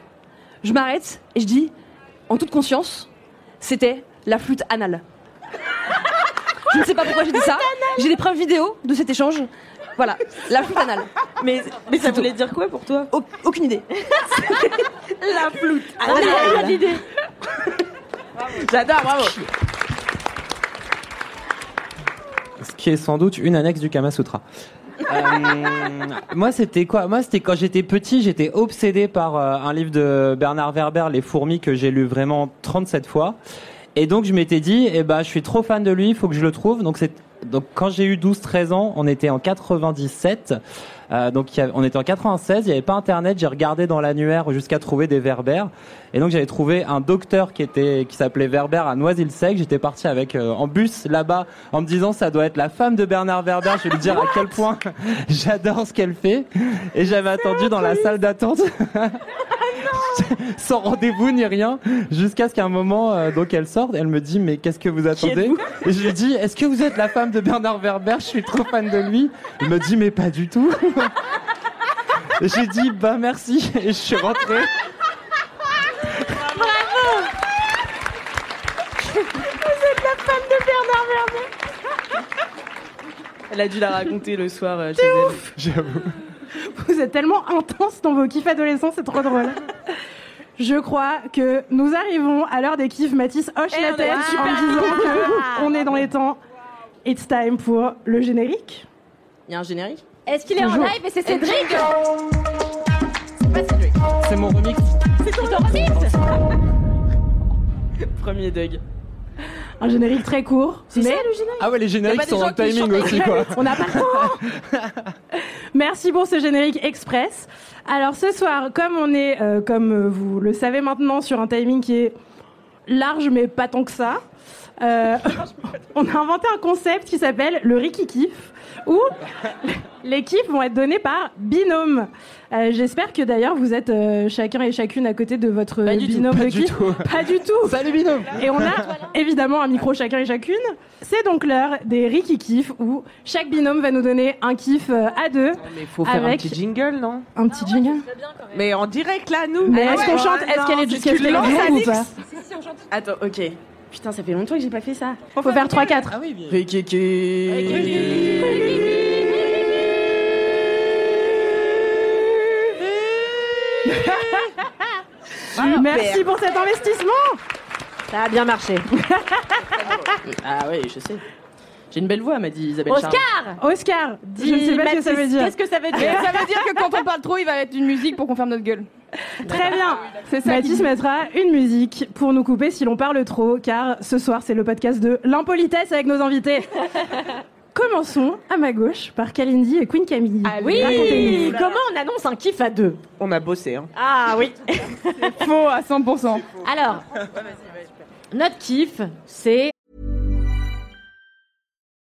je m'arrête et je dis, en toute conscience, c'était la flûte anale. [LAUGHS] Je ne sais pas pourquoi j'ai dit ça. J'ai des preuves vidéo de cet échange. Voilà, la flûte anale. Mais, mais ça voulait dire quoi pour toi? Aucune idée. [LAUGHS] La flûte Ah, mais il y a l'idée. J'adore, bravo Ce qui est sans doute une annexe du Kama Sutra. Euh, moi, c'était quoi? Moi, c'était quand j'étais petit, j'étais obsédé par euh, un livre de Bernard Werber, Les fourmis, que j'ai lu vraiment 37 fois. Et donc, je m'étais dit, eh ben, je suis trop fan de lui, il faut que je le trouve. Donc, c'est donc quand j'ai eu 12-13 ans, on était en 97. Euh, donc y avait- on était en 96, il n'y avait pas internet, j'ai regardé dans l'annuaire jusqu'à trouver des Werber. Et donc j'avais trouvé un docteur qui était qui s'appelait Werber à Noisy-le-Sec. J'étais parti avec euh, en bus là-bas en me disant ça doit être la femme de Bernard Werber. Je vais lui dire à quel point [LAUGHS] j'adore ce qu'elle fait. Et j'avais attendu dans la salle d'attente. [LAUGHS] sans rendez-vous ni rien, jusqu'à ce qu'à un moment, euh, donc elle sorte, elle me dit mais qu'est-ce que vous attendez Et je lui dis est-ce que vous êtes la femme de Bernard Werber Je suis trop fan de lui. Elle me dit mais pas du tout. [LAUGHS] J'ai dit bah merci et je suis rentré. Vous êtes la femme de Bernard Werber Elle a dû la raconter le soir euh, chez elle. J'avoue. Vous êtes tellement intense dans vos kiffs adolescents, c'est trop drôle. Je crois que nous arrivons à l'heure des kiffs. Mathis hoche Eh, la est tête super en disant que on est dans les temps. It's time pour le générique. Il y a un générique? Est-ce qu'il est en live et c'est Cédric C'est mon remix. C'est ton remix Premier Doug. Un générique très court. C'est mais ça le générique Ah ouais, les génériques pas sont qui timing aussi quoi. [LAUGHS] On n'a pas le temps. [LAUGHS] Merci pour ce générique express. Alors ce soir, comme on est, euh, comme vous le savez maintenant, sur un timing qui est large mais pas tant que ça, euh, [LAUGHS] on a inventé un concept qui s'appelle le Ricky Kiff, où [LAUGHS] les kiffs vont être donnés par binôme. Euh, J'espère que d'ailleurs vous êtes euh, chacun et chacune à côté de votre Pas du tout, binôme pas de du kiff. tout. Pas du tout. Salut binôme. Et on a évidemment un micro chacun et chacune. C'est donc l'heure des Ricky Kiff où chaque binôme va nous donner un kiff à deux. Mais faut faire un Avec- petit jingle, non? Un petit jingle. Mais en direct là, nous. Mais Ah est-ce ouais. qu'on chante? Ah Est-ce qu'elle est c'est est-ce qu'elle tu est lances, longue ou pas? Attends, ok. Putain, ça fait longtemps que j'ai pas fait ça. Faut faire 3-4. Ah oui, bien. Merci pour cet investissement. Ça a bien marché. ah oui, je sais. J'ai une belle voix, m'a dit Isabelle Charles. Oscar Oscar, je ne sais pas ce que ça veut dire. Qu'est-ce que ça veut dire ça veut dire que quand on parle trop, il va mettre une musique pour qu'on ferme notre gueule. Très bien. C'est ça. Mathis mettra une musique pour nous couper si l'on parle trop, car ce soir c'est le podcast de l'impolitesse avec nos invités. [LAUGHS] Commençons à ma gauche par Kalindi et Queen Camille. Oui, Racontez-nous. comment on annonce un kiff à deux On a bossé. Hein. Ah oui. Faux à 100%. Alors, [LAUGHS] notre kiff, c'est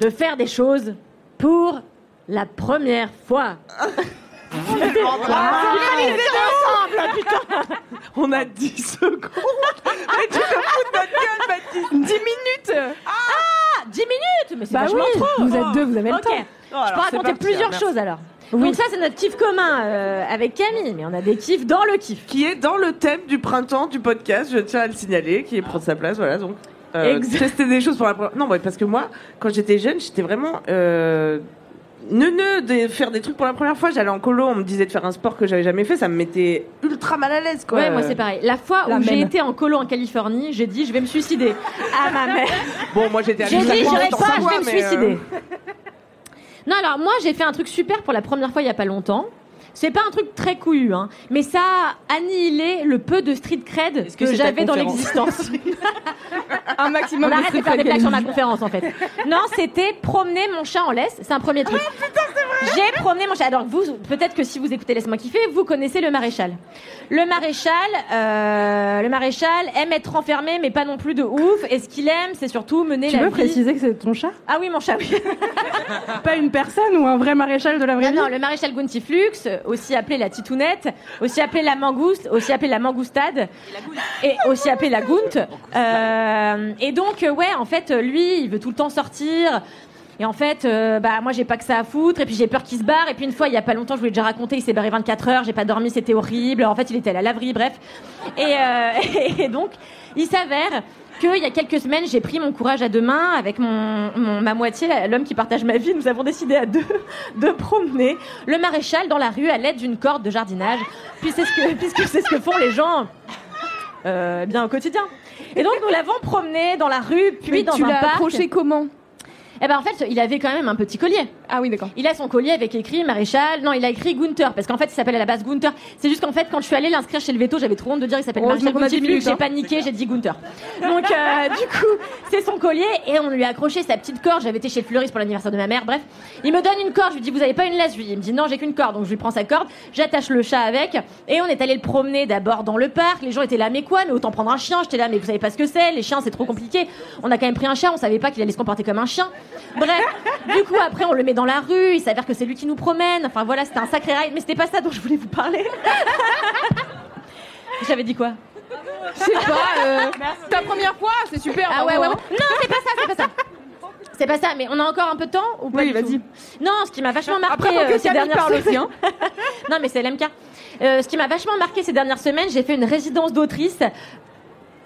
De faire des choses pour la première fois. On a 10 secondes. Mais tu te fous de notre gueule, Baptiste 10 minutes Ah, 10 minutes Mais c'est Bah vachement oui, trop vous êtes deux, vous avez le Ok, temps. je peux alors, c'est raconter parti, plusieurs merci. choses alors. Donc ça, c'est notre kiff commun euh, avec Camille, mais on a des kiffs dans le kiff. Qui est dans le thème du printemps du podcast, je tiens à le signaler, qui est prendre sa place, voilà, donc. Euh, [LAUGHS] tester des choses pour la première... Non, ouais, parce que moi, quand j'étais jeune, j'étais vraiment... Euh... Neuneux de faire des trucs pour la première fois. J'allais en colo, on me disait de faire un sport que j'avais jamais fait, ça me mettait ultra mal à l'aise, quoi. Ouais, moi c'est pareil. La fois La où j'ai même. été en colo en Californie, j'ai dit je vais me suicider. À ma mère. [LAUGHS] Bon, moi j'étais à J'ai dit j'irai pas, je vais me euh, suicider. Non, alors moi j'ai fait un truc super pour la première fois il y a pas longtemps. C'est pas un truc très couillu, hein, mais ça a annihilé le peu de street cred que j'avais dans l'existence. [LAUGHS] Un maximum On de arrête de faire des blagues sur ma conférence en fait. Non, c'était promener mon chat en laisse. C'est un premier truc. J'ai promené mon chat. Alors vous, peut-être que si vous écoutez Laisse-moi kiffer, vous connaissez le maréchal. Le maréchal, euh, le maréchal aime être enfermé, mais pas non plus de ouf. Et ce qu'il aime, c'est surtout mener Tu la peux vie. préciser que c'est ton chat? Ah oui, mon chat. Oui. [LAUGHS] Pas une personne ou un vrai maréchal de la vraie Non, vie? non, le maréchal Guntiflux, aussi appelé la titounette, aussi appelé la mangouste, aussi appelé la mangoustade, et aussi appelé la gount. Euh, et donc, ouais, en fait, lui, il veut tout le temps sortir. Et en fait, euh, bah moi j'ai pas que ça à foutre. Et puis j'ai peur qu'il se barre. Et puis une fois, il y a pas longtemps, je vous l'ai déjà raconté, il s'est barré 24 heures. J'ai pas dormi, c'était horrible. En fait, il était à la laverie, bref. Et, euh, [LAUGHS] et donc, il s'avère qu'il y a quelques semaines, j'ai pris mon courage à deux mains avec mon, mon- ma moitié, l'homme qui partage ma vie. Nous avons décidé à deux de promener le maréchal dans la rue à l'aide d'une corde de jardinage, puis c'est ce que, [LAUGHS] puisque c'est ce que font les gens euh, bien au quotidien. Et donc nous l'avons promené dans la rue, puis Mais dans tu un l'as parc. approché comment? Eh ben en fait, il avait quand même un petit collier. Ah oui, d'accord. Il a son collier avec écrit maréchal. Non, il a écrit Gunther parce qu'en fait, il s'appelle à la base Gunther. C'est juste qu'en fait, quand je suis allée l'inscrire chez le veto, j'avais trop honte de dire qu'il s'appelle maréchal qu'on a 10 Guntiflux. minutes, J'ai hein. paniqué, j'ai dit Gunther. Donc euh, [LAUGHS] du coup, c'est son collier et on lui a accroché sa petite corde. J'avais été chez le fleuriste pour l'anniversaire de ma mère. Bref, il me donne une corde. Je lui dis vous avez pas une laisse? Il me dit non, j'ai qu'une corde. Donc je lui prends sa corde, j'attache le chat avec et on est allé le promener d'abord dans le parc. Les gens étaient là mais quoi? Mais autant prendre un chien. J'étais là mais vous savez pas ce que c'est? Les chiens c'est trop compliqué. On a quand même pris un chat. On savait pas qu'il allait se comporter comme un chien. Bref, du coup après on le met dans la rue. Il s'avère que c'est lui qui nous promène. Enfin voilà, c'était un sacré ride. Mais c'était pas ça dont je voulais vous parler. [LAUGHS] J'avais dit quoi? Je sais pas, euh, ta première fois, c'est super. Ah ouais, ouais, bravo, ouais. Non, c'est pas ça, c'est pas ça. C'est pas ça, mais on a encore un peu de temps ou pas Oui, du vas-y. tout Non, ce qui m'a vachement marqué Après, faut que euh, ces Camille dernières parle aussi, hein. [LAUGHS] non, mais c'est l'MK. Euh, ce qui m'a vachement marqué ces dernières semaines, j'ai fait une résidence d'autrice.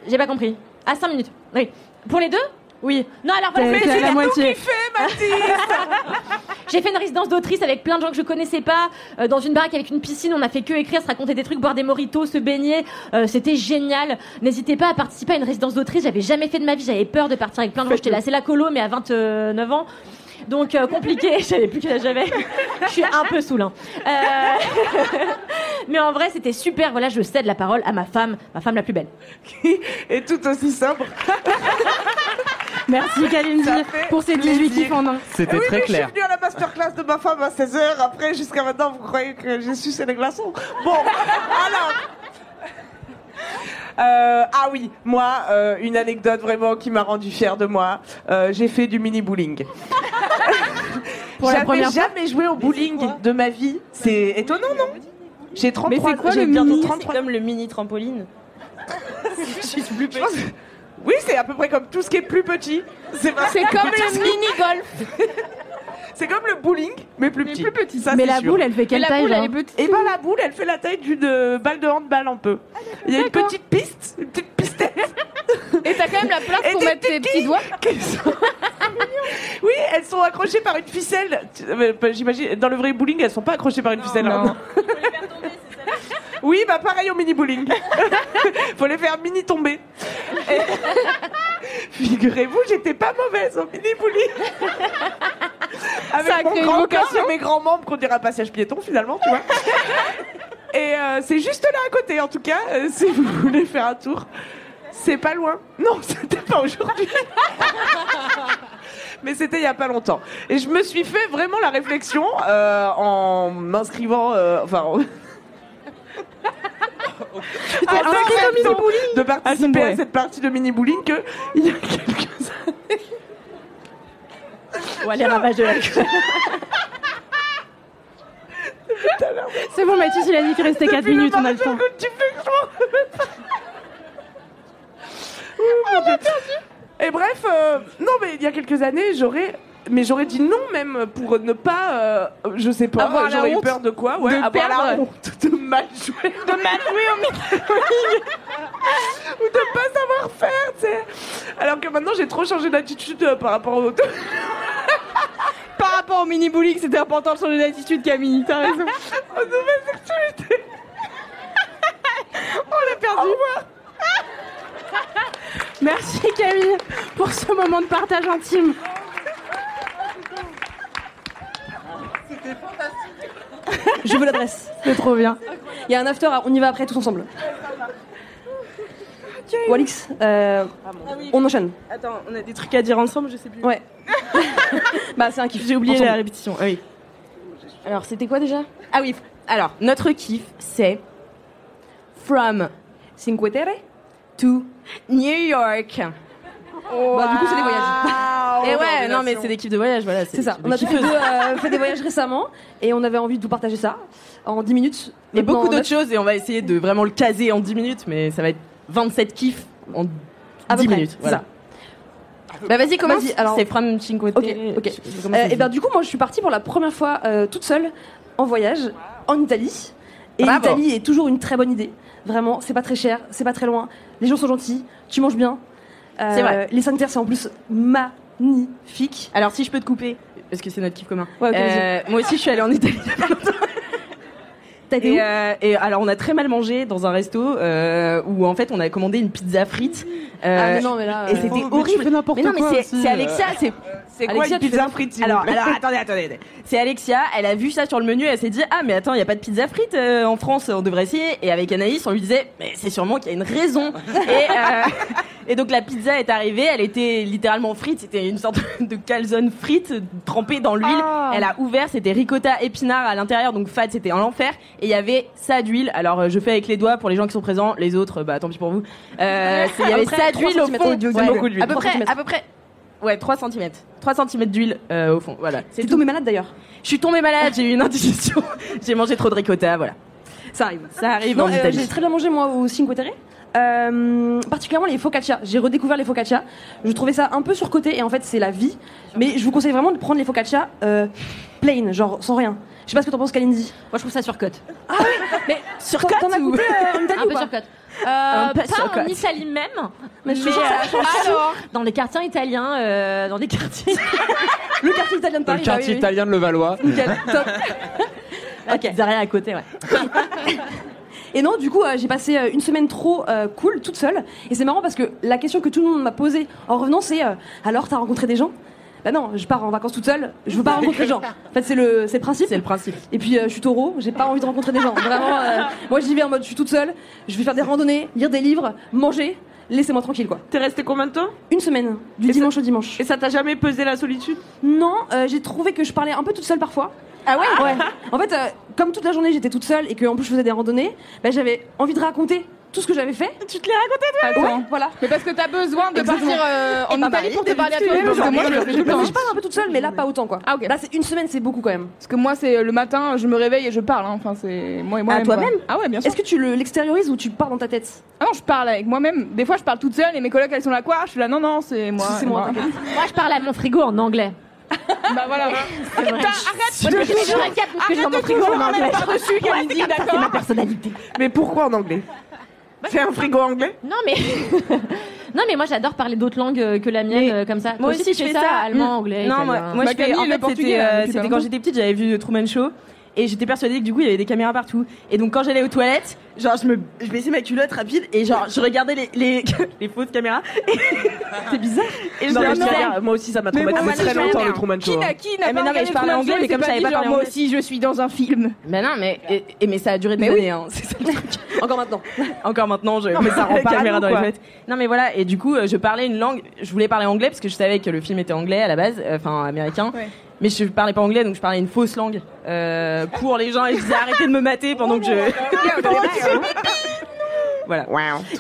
J'ai pas compris. À 5 minutes. Oui. Pour les deux Oui. Non, alors voilà. C'est- c'est la moitié. [LAUGHS] J'ai fait une résidence d'autrice avec plein de gens que je connaissais pas, euh, dans une baraque avec une piscine. On a fait que écrire, se raconter des trucs, boire des moritos, se baigner. Euh, C'était génial. N'hésitez pas à participer à une résidence d'autrice. J'avais jamais fait de ma vie. J'avais peur de partir avec plein de gens. J'étais [LAUGHS] là, c'est la colo, mais à 29 ans. Donc euh, compliqué, [LAUGHS] je savais plus âge j'avais. Je suis un peu saoul. hein. Euh, Mais en vrai, c'était super. Voilà, je cède la parole à ma femme, ma femme la plus belle. Et tout aussi sobre. [LAUGHS] Merci Kalindi pour ces 18 plaisir. kiffs en un. C'était oui, très mais clair. Je suis venue à la masterclass de ma femme à 16h. Après, jusqu'à maintenant, vous croyez que j'ai sucé les glaçons Bon, [LAUGHS] alors. Euh, ah oui, moi, euh, une anecdote vraiment qui m'a rendu fière de moi. Euh, j'ai fait du mini bowling. [LAUGHS] Pour la J'avais première fois jamais joué au bowling de ma vie. C'est étonnant, non J'ai 33 Mais c'est quoi j'ai le mini 33. C'est comme le mini trampoline. Je suis plus pense- Oui, c'est à peu près comme tout ce qui est plus petit. C'est vrai. C'est [LAUGHS] comme le mini-golf. [LAUGHS] C'est comme le bowling, mais plus petit. plus petit. Ça, Mais la sûr. boule, elle fait quelle la taille boule, elle genre est petite. Et ben la boule, elle fait la taille d'une euh, balle de handball un peu. Il y a une petite piste, une petite pistette. Et t'as quand même la place Et pour des mettre tes petits doigts. [LAUGHS] sont- oui, elles sont accrochées par une ficelle. Euh, J'imagine, dans le vrai bowling, elles sont pas accrochées par une ficelle. hein. Oui, bah pareil au mini bowling. [LAUGHS] Faut les faire mini tomber. Et- [LAUGHS] Figurez-vous, j'étais pas mauvaise au mini bowling. [LAUGHS] Avec Sacrée mon grand corps vocation. et mes grands membres qu'on dirait un passage piéton finalement, tu vois. Et euh, c'est juste là à côté, en tout cas, euh, si vous voulez faire un tour. C'est pas loin. Non, c'était pas aujourd'hui. Mais c'était il y a pas longtemps. Et je me suis fait vraiment la réflexion euh, en m'inscrivant, euh, enfin, en acceptant de participer à cette partie de mini bowling que il y a quelques années. Ouais, les ravages de la queue. C'est bon, Mathis, il a dit qu'il restait 4 Depuis le minutes, on a le temps. tu fais que je mon Dieu. Et bref, euh, non mais il y a quelques années, j'aurais mais j'aurais dit non même pour ne pas euh, je sais pas, Avoir j'aurais eu peur de quoi Ouais, de avoir perdre. la honte de mal jouer, de mal jouer au micro [LAUGHS] ou de pas savoir faire, tu sais. Alors que maintenant j'ai trop changé d'attitude euh, par rapport au [LAUGHS] Par rapport au mini bowling, c'était important de changer d'attitude, Camille. T'as raison. [LAUGHS] aux nouvelles activités. On l'a perdu. Merci Camille pour ce moment de partage intime. Je veux l'adresse. C'est trop bien. Il y a un after, on y va après tous ensemble. Walix, euh, on enchaîne. Attends, on a des trucs à dire ensemble, je sais plus. Ouais. [LAUGHS] bah c'est un kiff. J'ai oublié Ensemble. la répétition. Ah oui. Alors, c'était quoi déjà? Ah oui. Alors, notre kiff, c'est From Cinque Terre to New York. Bah du coup c'est des voyages. [LAUGHS] Et ouais, non mais c'est des kiffs de voyage, voilà. C'est ça. On a tous les kiffeuses. deux euh, fait des voyages récemment et on avait envie de vous partager ça en 10 minutes. Et beaucoup d'autres choses et on va essayer de vraiment le caser en 10 minutes, mais ça va être 27 kiffs en 10 À peu près, minutes. Voilà. ça. Bah vas-y, commence. Vas-y, alors- C'est From Cinque Ok, Euh, et ben dit du coup moi je suis partie pour la première fois euh, toute seule en voyage en Italie. Et l'Italie est toujours une très bonne idée. Vraiment, c'est pas très cher, c'est pas très loin. Les gens sont gentils, tu manges bien. Euh, vrai. Les sanitaires c'est en plus magnifique. Alors si je peux te couper, parce que c'est notre kiff commun. Ouais, ok, Euh, moi aussi je suis allée en Italie. [LAUGHS] T'as été Et, où euh, et alors on a très mal mangé dans un resto euh, où en fait on a commandé une pizza frite. Euh, Ah mais non mais là. et euh, c'était tu horrible. mais non mais c'est euh. Alexia, c'est C'est quoi Alexia, une pizza frite Alors, alors [LAUGHS] attendez, attendez. C'est Alexia, elle a vu ça sur le menu, elle s'est dit ah mais attends, il y a pas de pizza frite euh, en France, on devrait essayer. Et avec Anaïs, on lui disait mais c'est sûrement qu'il y a une raison. et, euh, [LAUGHS] et donc la pizza est arrivée, elle était littéralement frite, c'était une sorte [LAUGHS] de calzone frite trempée dans l'huile. Elle a ouvert, c'était ricotta épinard à l'intérieur, donc fat, c'était en enfer. Et il y avait ça d'huile. Alors euh, je fais avec les doigts pour les gens qui sont présents, les autres, bah tant pis pour vous. Euh, Il y avait ça d'huile au fond. Ouais, beaucoup d'huile. À peu 3 près, à peu près. Ouais, 3 cm. 3 cm d'huile euh, au fond, voilà. C'est tombé malade d'ailleurs. Je suis tombée malade, j'ai eu une indigestion. [LAUGHS] j'ai mangé trop de ricotta, voilà. Ça arrive. Ça arrive Non, en euh, Italie. j'ai très bien mangé moi au Cinque Terre. Euh, particulièrement les focaccia. J'ai redécouvert les focaccia. Je trouvais ça un peu surcoté et en fait c'est la vie. Mais je vous conseille vraiment de prendre les focaccia euh, plain, genre sans rien. Je sais pas ce que t'en penses, Kalindi. Moi, je trouve ça surcote. Mais Surcote t'en as ou- goûté euh, en [LAUGHS] Italie Un peu surcote. Euh, pas en. Italie même, Mais a changé. alors, dans les quartiers italiens, euh, dans des quartiers. [LAUGHS] Le quartier italien de le Paris. bah quartier oui, oui. italien de Levallois. [LAUGHS] Nickel, top. La pizzeria à côté, ouais. [LAUGHS] Et non, du coup, euh, j'ai passé euh, une semaine trop euh, cool, toute seule. Et c'est marrant parce que la question que tout le monde m'a posée en revenant, c'est euh, alors, t'as rencontré des gens? Bah non, je pars en vacances toute seule, je veux pas rencontrer des gens. [LAUGHS] En fait, c'est le, c'est le principe. C'est le principe. Et puis, euh, je suis taureau, j'ai pas envie de rencontrer des gens. Vraiment, euh, moi, j'y vais en mode, je suis toute seule, je vais faire des randonnées, lire des livres, manger, laissez-moi tranquille, quoi. T'es resté combien de temps? Une semaine, du Et ça- dimanche au dimanche. Et ça t'a jamais pesé la solitude? Non, euh, j'ai trouvé que je parlais un peu toute seule parfois. Ah ouais? Ouais. En fait, euh, comme toute la journée j'étais toute seule et que en plus je faisais des randonnées, bah, j'avais envie de raconter tout ce que j'avais fait. Tu te l'es raconté toi Attends. Voilà. Mais parce que t'as besoin de Exactement. partir euh, en Italie pour te parler à toi-même. Parce que moi, je parle un peu toute seule, mais là pas autant quoi. Ah ok. Là c'est une semaine, c'est beaucoup quand même. Parce que moi, c'est le matin, je me réveille et je parle. hein. Enfin, c'est moi et moi. À toi-même Ah ouais, bien sûr. Est-ce que tu le- l'extériorises ou tu parles dans ta tête Ah non, je parle avec moi-même. Des fois, je parle toute seule et mes collègues, elles sont là quoi? Je suis là, non, non, c'est moi. C'est moi. [LAUGHS] Moi, je parle à mon frigo en anglais. Bah voilà. [LAUGHS] C'est vrai. Je je récap parce que j'ai mon frigo en anglais. Par-dessus, Kalindi, C'est d'accord ma personnalité. Mais pourquoi en anglais? C'est un frigo anglais Non mais [LAUGHS] non mais moi j'adore parler d'autres langues euh, que la mienne euh, comme ça. Moi Toi aussi, tu je fais ça, allemand, Mm. anglais. Non, moi, italien. moi Bah, je fais. Camille, En le fait, portugais, c'était là, euh, depuis c'était quand longtemps. j'étais petite, j'avais vu The Truman Show. Et j'étais persuadée que du coup il y avait des caméras partout. Et donc quand j'allais aux toilettes, genre je me, je baissais ma culotte rapide et genre je regardais les, les, [LAUGHS] les fausses caméras. [LAUGHS] C'est bizarre. Et je Non, mais je moi aussi ça m'a Mais bon, traumatisé moi, très longtemps le. Truman Show. Qui hein. n'a qui n'a Eh, mais pas non, mais regardé je parlais Truman anglais, Show mais comme je savais dit, pas genre, parler moi aussi, je suis dans un film. Ben non, mais et, mais ça a duré des Mais années. Hein, c'est ça le truc. [LAUGHS] Encore maintenant. Encore maintenant, je Non, mais ça rend pas caméra dans les toilettes. Non mais voilà, et du coup, euh, je parlais une langue. Je voulais parler anglais parce que je savais que le film était anglais à la base, euh, enfin américain. Mais je parlais pas anglais, donc je parlais une fausse langue euh, pour les gens et je disais arrêtez de me mater pendant que je. [LAUGHS] voilà.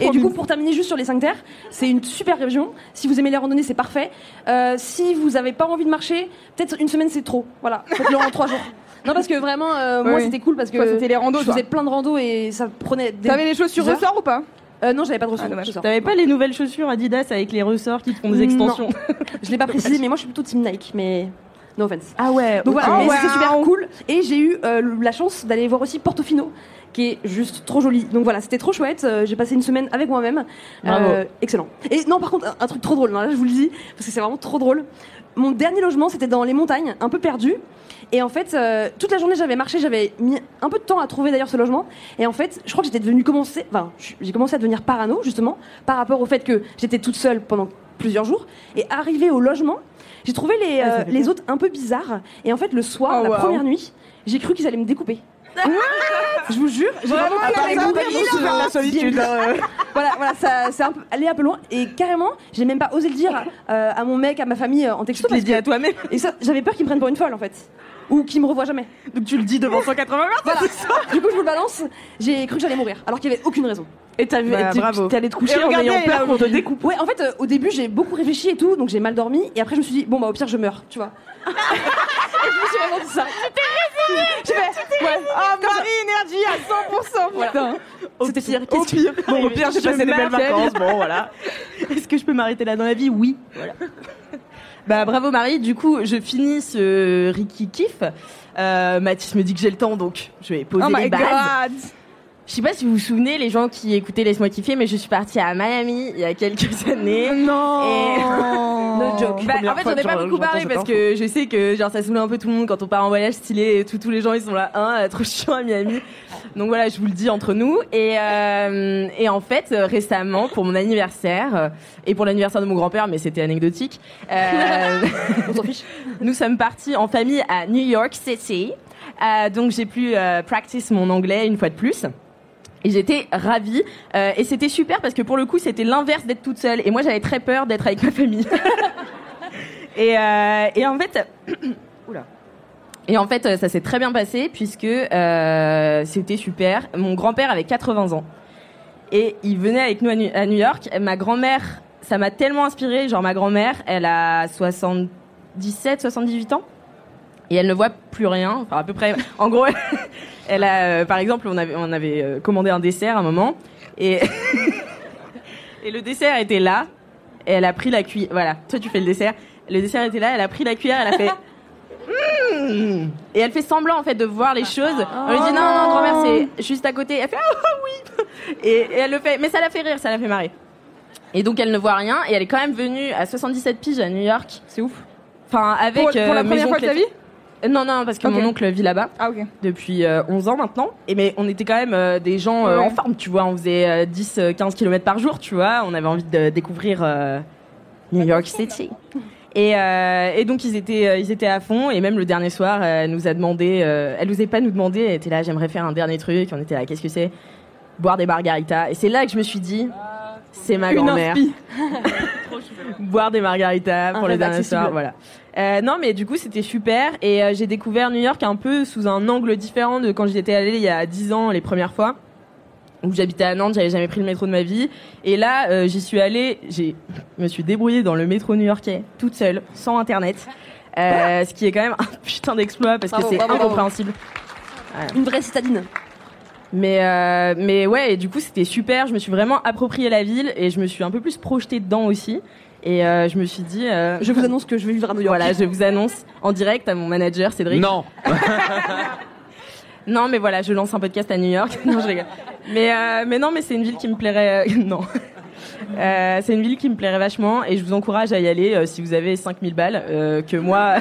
Et du coup, pour terminer juste sur les 5 terres, c'est une super région. Si vous aimez les randonnées, c'est parfait. Euh, si vous avez pas envie de marcher, peut-être une semaine c'est trop. Voilà, faites-le en 3 jours. Non, parce que vraiment, euh, moi c'était cool parce que c'était les randos, je faisais plein de randos et ça prenait des. T'avais les chaussures ressort ou pas Euh, Non, j'avais pas de ressources. Ah, ressorts. T'avais pas les nouvelles chaussures Adidas avec les ressorts qui te font des extensions Je l'ai pas [LAUGHS] précisé, mais moi je suis plutôt team Nike, mais no offense. Ah ouais. Donc voilà, mais c'était super cool. Et j'ai eu euh, la chance d'aller voir aussi Portofino, qui est juste trop joli. Donc voilà, c'était trop chouette. Euh, j'ai passé une semaine avec moi-même. Euh, excellent. Et non, par contre, un, un truc trop drôle. non, là, je vous le dis parce que c'est vraiment trop drôle. Mon dernier logement, c'était dans les montagnes, un peu perdu. Et en fait, euh, toute la journée, j'avais marché, j'avais mis un peu de temps à trouver d'ailleurs ce logement. Et en fait, je crois que j'étais devenue commencer, enfin, j'ai commencé à devenir parano justement par rapport au fait que j'étais toute seule pendant plusieurs jours. Et arrivé au logement, j'ai trouvé les, Ah, euh, les autres un peu bizarres. Et en fait, le soir, Oh, la wow. première nuit, j'ai cru qu'ils allaient me découper. je vous jure, j'ai vraiment me de la solitude. hein. [LAUGHS] Voilà, voilà, ça, c'est un peu allé un peu loin. Et carrément, j'ai même pas osé le dire euh, à mon mec, à ma famille euh, en texto. Tu l'as dit que- à toi-même. Et ça, j'avais peur qu'ils me prennent pour une folle en fait. Ou qu'ils me revoient jamais. Donc tu le dis devant 180 mètres. [LAUGHS] Voilà. du coup, je vous le balance. J'ai cru que j'allais mourir, alors qu'il y avait aucune raison. Et t'avais- Bah, t'es- t'es allé te coucher Et en ayant peur qu'on te découpe. Ouais, en fait, euh, au début, j'ai beaucoup réfléchi et tout, donc j'ai mal dormi. Et après, je me suis dit, bon, bah, au pire, je meurs, tu vois. [LAUGHS] et je me suis vraiment dit ça. J'ai fait, ouais. Ah, Marie Énergie à 100%, putain. C'était pire. Au pire, bon, au [LAUGHS] pire, j'ai passé des belles vacances. Bon, voilà. Est-ce que je peux m'arrêter là dans la vie? Oui. Voilà. Bah bravo Marie. Du coup, je finis ce Ricky Kiff. Euh, Mathis me dit que j'ai le temps, donc je vais poser Oh les my bases. god. Je sais pas si vous vous souvenez, les gens qui écoutaient Laisse-moi kiffer, mais je suis partie à Miami il y a quelques [LAUGHS] années. Non. Et- No joke. Bah, en fait, j'en ai pas beaucoup parlé parce que je sais que genre ça saoule un peu tout le monde quand on part en voyage stylé et tout, tous les gens ils sont là, hein, trop chiant à Miami. Donc voilà, je vous le dis entre nous. Et, euh, et en fait, récemment, pour mon anniversaire euh, et pour l'anniversaire de mon grand-père, mais c'était anecdotique, euh, [LAUGHS] On s'en fiche. nous sommes partis en famille à New York City. Euh, donc j'ai pu euh, practice mon anglais une fois de plus. Et j'étais ravie. Euh, et c'était super parce que pour le coup, c'était l'inverse d'être toute seule. Et moi, j'avais très peur d'être avec ma famille. [LAUGHS] et, euh, et en fait... [CLEARS THROAT] Oula. Et en fait, ça s'est très bien passé puisque euh, c'était super. Mon grand-père avait 80 ans. Et il venait avec nous à New York. Ma grand-mère, ça m'a tellement inspiré. Genre, ma grand-mère, elle a 77, 78 ans. Et elle ne voit plus rien. Enfin, à peu près. En gros, [LAUGHS] elle a, euh, par exemple, on avait, on avait euh, commandé un dessert à un moment. Et, [LAUGHS] et le dessert était là. Et elle a pris la cuillère. Voilà, toi, tu fais le dessert. Le dessert était là. Elle a pris la cuillère. Elle a fait. Hmm. Et elle fait semblant en fait de voir les choses. On lui dit non, non, grand-mère, c'est juste à côté. Elle fait ah oui. Et, et elle le fait, mais ça la fait rire, ça la fait marrer. Et donc elle ne voit rien et elle est quand même venue à 77 piges à New York. C'est ouf. Enfin avec Pour, pour euh, la mes première fois de ta vie? Euh, Non non parce que mon oncle vit là-bas Ah, depuis euh, 11 ans maintenant. Et mais on était quand même euh, des gens euh, Ouais. en forme, tu vois. On faisait euh, 10, euh, 15 km par jour, tu vois. On avait envie de découvrir euh, New York City. Et, euh, et donc ils étaient, euh, ils étaient à fond. Et même le dernier soir, euh, elle nous a demandé, euh, elle n'osait pas nous demander. Elle était là, j'aimerais faire un dernier truc. On était là, qu'est-ce que c'est? Boire des margaritas. Et c'est là que je me suis dit, c'est ma grand-mère. [LAUGHS] Boire des margaritas pour Un le rêve dernier accessible. soir, voilà. Euh, non, mais du coup, c'était super. Et euh, j'ai découvert New York un peu sous un angle différent de quand j'y étais allée il y a 10 ans, les premières fois. où j'habitais à Nantes, j'avais jamais pris le métro de ma vie. Et là, euh, j'y suis allée, j'ai me suis débrouillée dans le métro new-yorkais, toute seule, sans internet. Euh, ce qui est quand même un [LAUGHS] putain d'exploit parce Bravo, que c'est bravo. incompréhensible. Ouais. Une vraie citadine. Mais euh, mais ouais, et du coup c'était super. Je me suis vraiment approprié la ville et je me suis un peu plus projetée dedans aussi. Et euh, je me suis dit, euh, Je vous annonce que je vais vivre à New York. voilà, je vous annonce en direct à mon manager Cédric. Non. [LAUGHS] Non, mais voilà, je lance un podcast à New York. [LAUGHS] non, je rigole. Mais euh, mais non, mais c'est une ville qui me plairait. euh, [LAUGHS] non. Euh, c'est une ville qui me plairait vachement et je vous encourage à y aller euh, si vous avez 5000 balles euh, que moi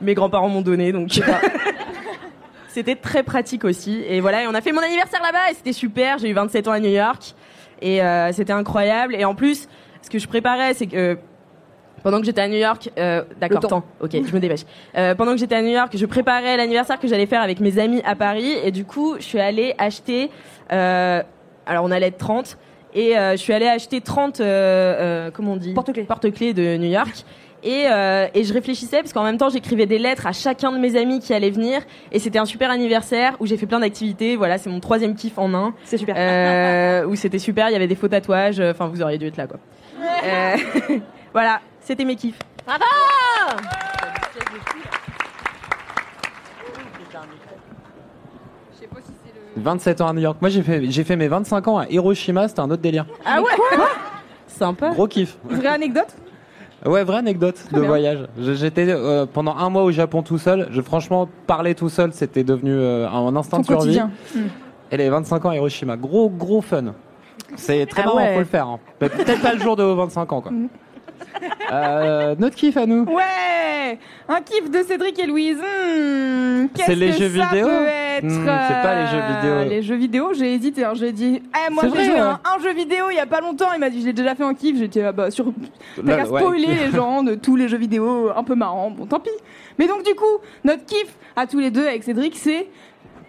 mes grands-parents m'ont donné donc c'était très pratique aussi et voilà et on a fait mon anniversaire là-bas et c'était super j'ai eu 27 ans à New York et euh, c'était incroyable et en plus ce que je préparais c'est que pendant que j'étais à New York, euh, d'accord, temps. temps. Ok, je me dépêche. Euh, pendant que j'étais à New York, je préparais l'anniversaire que j'allais faire avec mes amis à Paris, et du coup, je suis allée acheter. Euh, alors, on allait être 30, et je suis allée acheter 30, euh, euh, comment on dit? Porte-clés. Porte-clés de New York. Et, euh, et je réfléchissais parce qu'en même temps j'écrivais des lettres à chacun de mes amis qui allaient venir. Et c'était un super anniversaire où j'ai fait plein d'activités. Voilà c'est mon troisième kiff en un. C'est super. euh, où c'était super il y avait des faux tatouages. Enfin vous auriez dû être là quoi. Euh, [LAUGHS] voilà c'était mes kiffs. 27 ans à New York. Moi, j'ai fait, j'ai fait mes 25 ans à Hiroshima, c'était un autre délire. ah ouais sympa. Gros kiff. Vraie anecdote? Ouais, vraie anecdote de bien. voyage. J'étais euh, pendant un mois au Japon tout seul. Je, franchement, parler tout seul, c'était devenu euh, un instinct Ton de survie. quotidien. Et les 25 ans à Hiroshima, gros, gros fun. C'est très Ah marrant, ouais. faut le faire. hein. Pe- Peut-être pas le jour de vos 25 ans, quoi. Mm. Euh, notre kiff à nous. Ouais Un kiff de Cédric et Louise. Hmm, C'est les que jeux ça vidéo peut être, Hmm, c'est pas les jeux euh, vidéo. Les jeux vidéo, j'ai hésité. hein, J'ai dit, eh, moi j'ai joué ouais. un, un jeu vidéo il y a pas longtemps. Il m'a dit, je l'ai déjà fait en kiff. J'étais ah bah sur. T'as Là, qu'à ouais. spoiler les [LAUGHS] gens de tous les jeux vidéo un peu marrants. Bon, tant pis. Mais donc, du coup, notre kiff à tous les deux avec Cédric, c'est.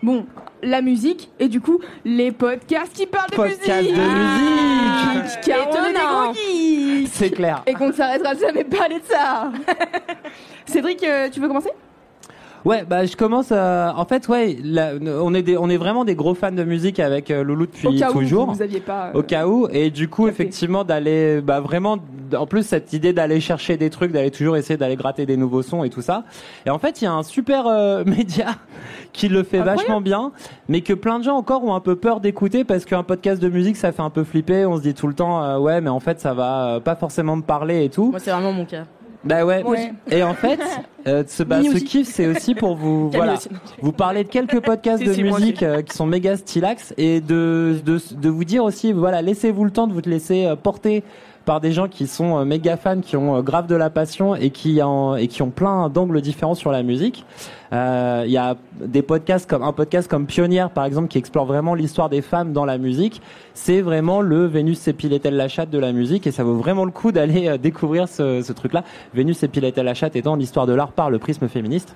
Bon, la musique et du coup les podcasts qui parlent de Podcast musique. de musique. Étonnant. gros geeks. C'est clair. Et qu'on ne s'arrêtera jamais de parler de ça. [LAUGHS] Cédric, euh, tu veux commencer? Ouais, bah je commence. à- En fait, ouais, on est des, on est vraiment des gros fans de musique avec euh, Loulou depuis Au cas toujours. où vous aviez pas. euh, Au cas où, et du coup, Café. effectivement, d'aller, bah vraiment, en plus cette idée d'aller chercher des trucs, d'aller toujours essayer d'aller gratter des nouveaux sons et tout ça. Et en fait, il y a un super euh, [LAUGHS] média qui le fait Incroyable. vachement bien, mais que plein de gens encore ont un peu peur d'écouter parce qu'un podcast de musique, ça fait un peu flipper. On se dit tout le temps, euh, ouais, mais en fait, ça va euh, pas forcément me parler et tout. moi c'est vraiment mon cas Bah ouais. Ouais. Et en fait, [LAUGHS] euh, ce, bah, ce kiff, c'est aussi pour vous, [LAUGHS] voilà, vous parler de quelques podcasts [LAUGHS] de si, musique euh, qui sont méga stylax et de, de, de vous dire aussi, voilà, laissez-vous le temps de vous laisser euh, porter par des gens qui sont euh, méga fans, qui ont euh, grave de la passion et qui, et qui ont plein d'angles différents sur la musique. Euh, Il y a des podcasts comme un podcast comme Pionnière par exemple qui explore vraiment l'histoire des femmes dans la musique. C'est vraiment le Vénus et Piletel la chatte de la musique et ça vaut vraiment le coup d'aller découvrir ce, ce truc-là. Vénus et Piletel la chatte étant l'histoire de l'art par le prisme féministe.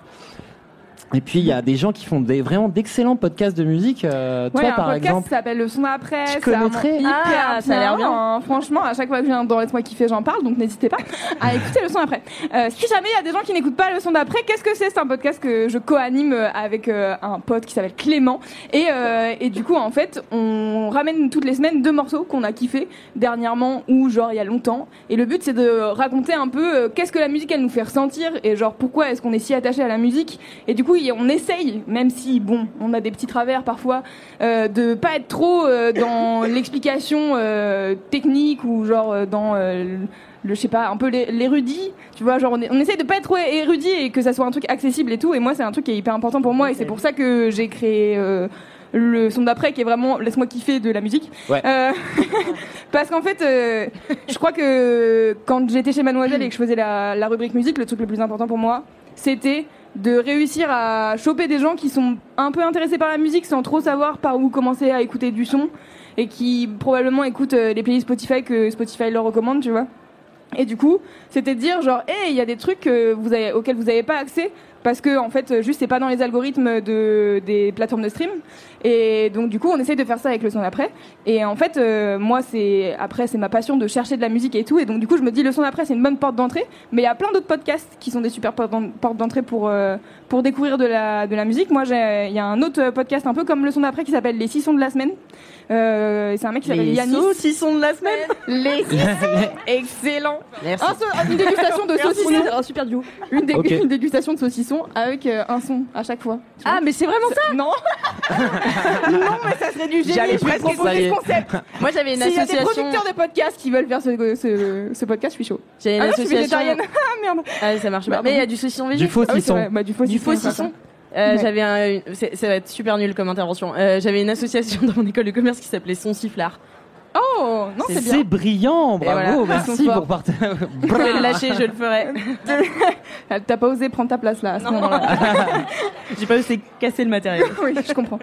Et puis il y a des gens qui font des vraiment d'excellents podcasts de musique. Euh, Ouais, toi un par podcast exemple. qui s'appelle Le son après. Tu ça connaîtrais hyper Ah, ça a l'air bien. hein. Franchement, à chaque fois que je viens dans Laisse-moi kiffer, j'en parle, donc n'hésitez pas à [LAUGHS] écouter Le son après. Euh, si jamais il y a des gens qui n'écoutent pas Le son d'après, qu'est-ce que c'est? C'est un podcast que je co-anime euh, avec euh, un pote qui s'appelle Clément. Et, euh, et du coup, en fait, on ramène toutes les semaines deux morceaux qu'on a kiffé dernièrement ou genre il y a longtemps. Et le but, c'est de raconter un peu qu'est-ce que la musique, elle nous fait ressentir et genre pourquoi est-ce qu'on est si attaché à la musique. Et du coup, on essaye, même si, bon, on a des petits travers parfois, euh, de pas être trop euh, dans [LAUGHS] l'explication euh, technique ou genre euh, dans le, je sais pas, un peu l'é- l'érudit. Tu vois, genre on, est- on essaye de pas être trop érudit et que ça soit un truc accessible et tout. Et moi, c'est un truc qui est hyper important pour moi et c'est pour ça que j'ai créé. le son d'après qui est vraiment laisse-moi kiffer de la musique Ouais. Euh, [LAUGHS] parce qu'en fait euh, je crois que quand j'étais chez Mademoiselle et que je faisais la, la rubrique musique le truc le plus important pour moi c'était de réussir à choper des gens qui sont un peu intéressés par la musique sans trop savoir par où commencer à écouter du son et qui probablement écoutent euh, les playlists Spotify que Spotify leur recommande, tu vois. Et du coup, c'était de dire genre, hé, il y a des trucs auxquels vous n'avez pas accès parce que en fait, juste c'est pas dans les algorithmes de des plateformes de stream. Et donc du coup, on essaye de faire ça avec le son d'après. Et en fait, euh, moi, c'est après, c'est ma passion de chercher de la musique et tout. Et donc du coup, je me dis le son d'après, c'est une bonne porte d'entrée. Mais il y a plein d'autres podcasts qui sont des super portes d'en- portes d'entrée pour euh, pour découvrir de la de la musique. Moi, il y a un autre podcast un peu comme le son d'après qui s'appelle les six sons de la semaine. Euh, c'est un mec qui s'appelle Les Yanis. saucissons de la semaine. Les [LAUGHS] six Excellent. Merci. Un sau- une dégustation de Merci. saucissons. Un super duo. Une, dé- Ok. une dégustation de saucissons avec euh, un son à chaque fois. Tu Ah, mais c'est vraiment ça Non [LAUGHS] Non, mais ça serait du génie. J'allais Ça y proposer est. ce concept. [LAUGHS] Moi, j'avais une S'il y a des association. producteurs de podcasts qui veulent faire ce, ce, ce podcast, je suis chaud. J'avais une Ah non, je suis association. végétarienne. Ah merde. Ah, ça marche Bah, pas. Mais il y a du saucisson végé. Du faux Ah oui, c'est saucisson. vrai. Bah, du faux Du saucisson, faux ça. saucisson. Euh, Ouais. J'avais un, ça va être super nul comme intervention. Euh, J'avais une association [LAUGHS] dans mon école de commerce qui s'appelait Son Sifflard. Oh, non, c'est bien. C'est brillant, voilà. bravo, [LAUGHS] merci pour partager. Je vais le lâcher, je le ferai. [LAUGHS] T'as pas osé prendre ta place là, à ce Non. moment-là. [LAUGHS] J'ai pas osé casser le matériel. oui, je comprends.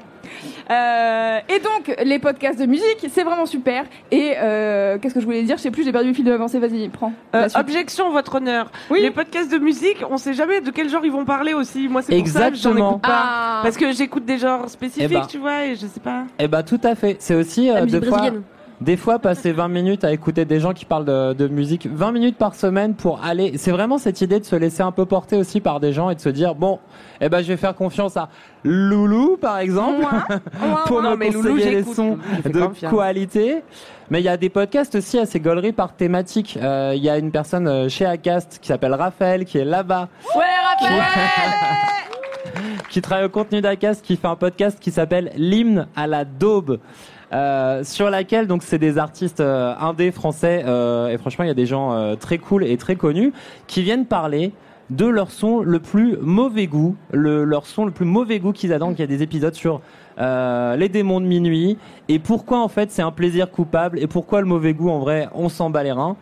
Euh, et donc, les podcasts de musique, c'est vraiment super. Et euh, qu'est-ce que je voulais dire? Je sais plus, j'ai perdu le fil de l'avancée. Vas-y, prends. Euh, objection, votre honneur. Oui. Les podcasts de musique, on sait jamais de quel genre ils vont parler aussi. Moi, c'est pour ça que j'en écoute pas. Ah. Parce que j'écoute des genres spécifiques, Eh ben. tu vois, et je sais pas. Eh ben tout à fait. C'est aussi euh, des fois, brésilienne. Des fois passer 20 minutes à écouter des gens qui parlent de, de musique, 20 minutes par semaine pour aller. C'est vraiment cette idée de se laisser un peu porter aussi par des gens et de se dire bon, eh ben je vais faire confiance à Loulou par exemple [LAUGHS] pour Non, me Loulou, conseiller les sons de confiance. qualité. Mais il y a des podcasts aussi assez gauleries par thématique. Euh, Il y a une personne euh, chez Acast qui s'appelle Raphaël qui est là-bas Ouais, Raphaël qui [LAUGHS] travaille au contenu d'Acast, qui fait un podcast qui s'appelle L'hymne à la daube. Euh, sur laquelle donc c'est des artistes euh, indés français euh, et franchement il y a des gens euh, très cool et très connus qui viennent parler de leur son le plus mauvais goût, le, leur son le plus mauvais goût qu'ils adorent. Il y a des épisodes sur les démons de minuit et pourquoi en fait c'est un plaisir coupable et pourquoi le mauvais goût en vrai on s'en bat les reins.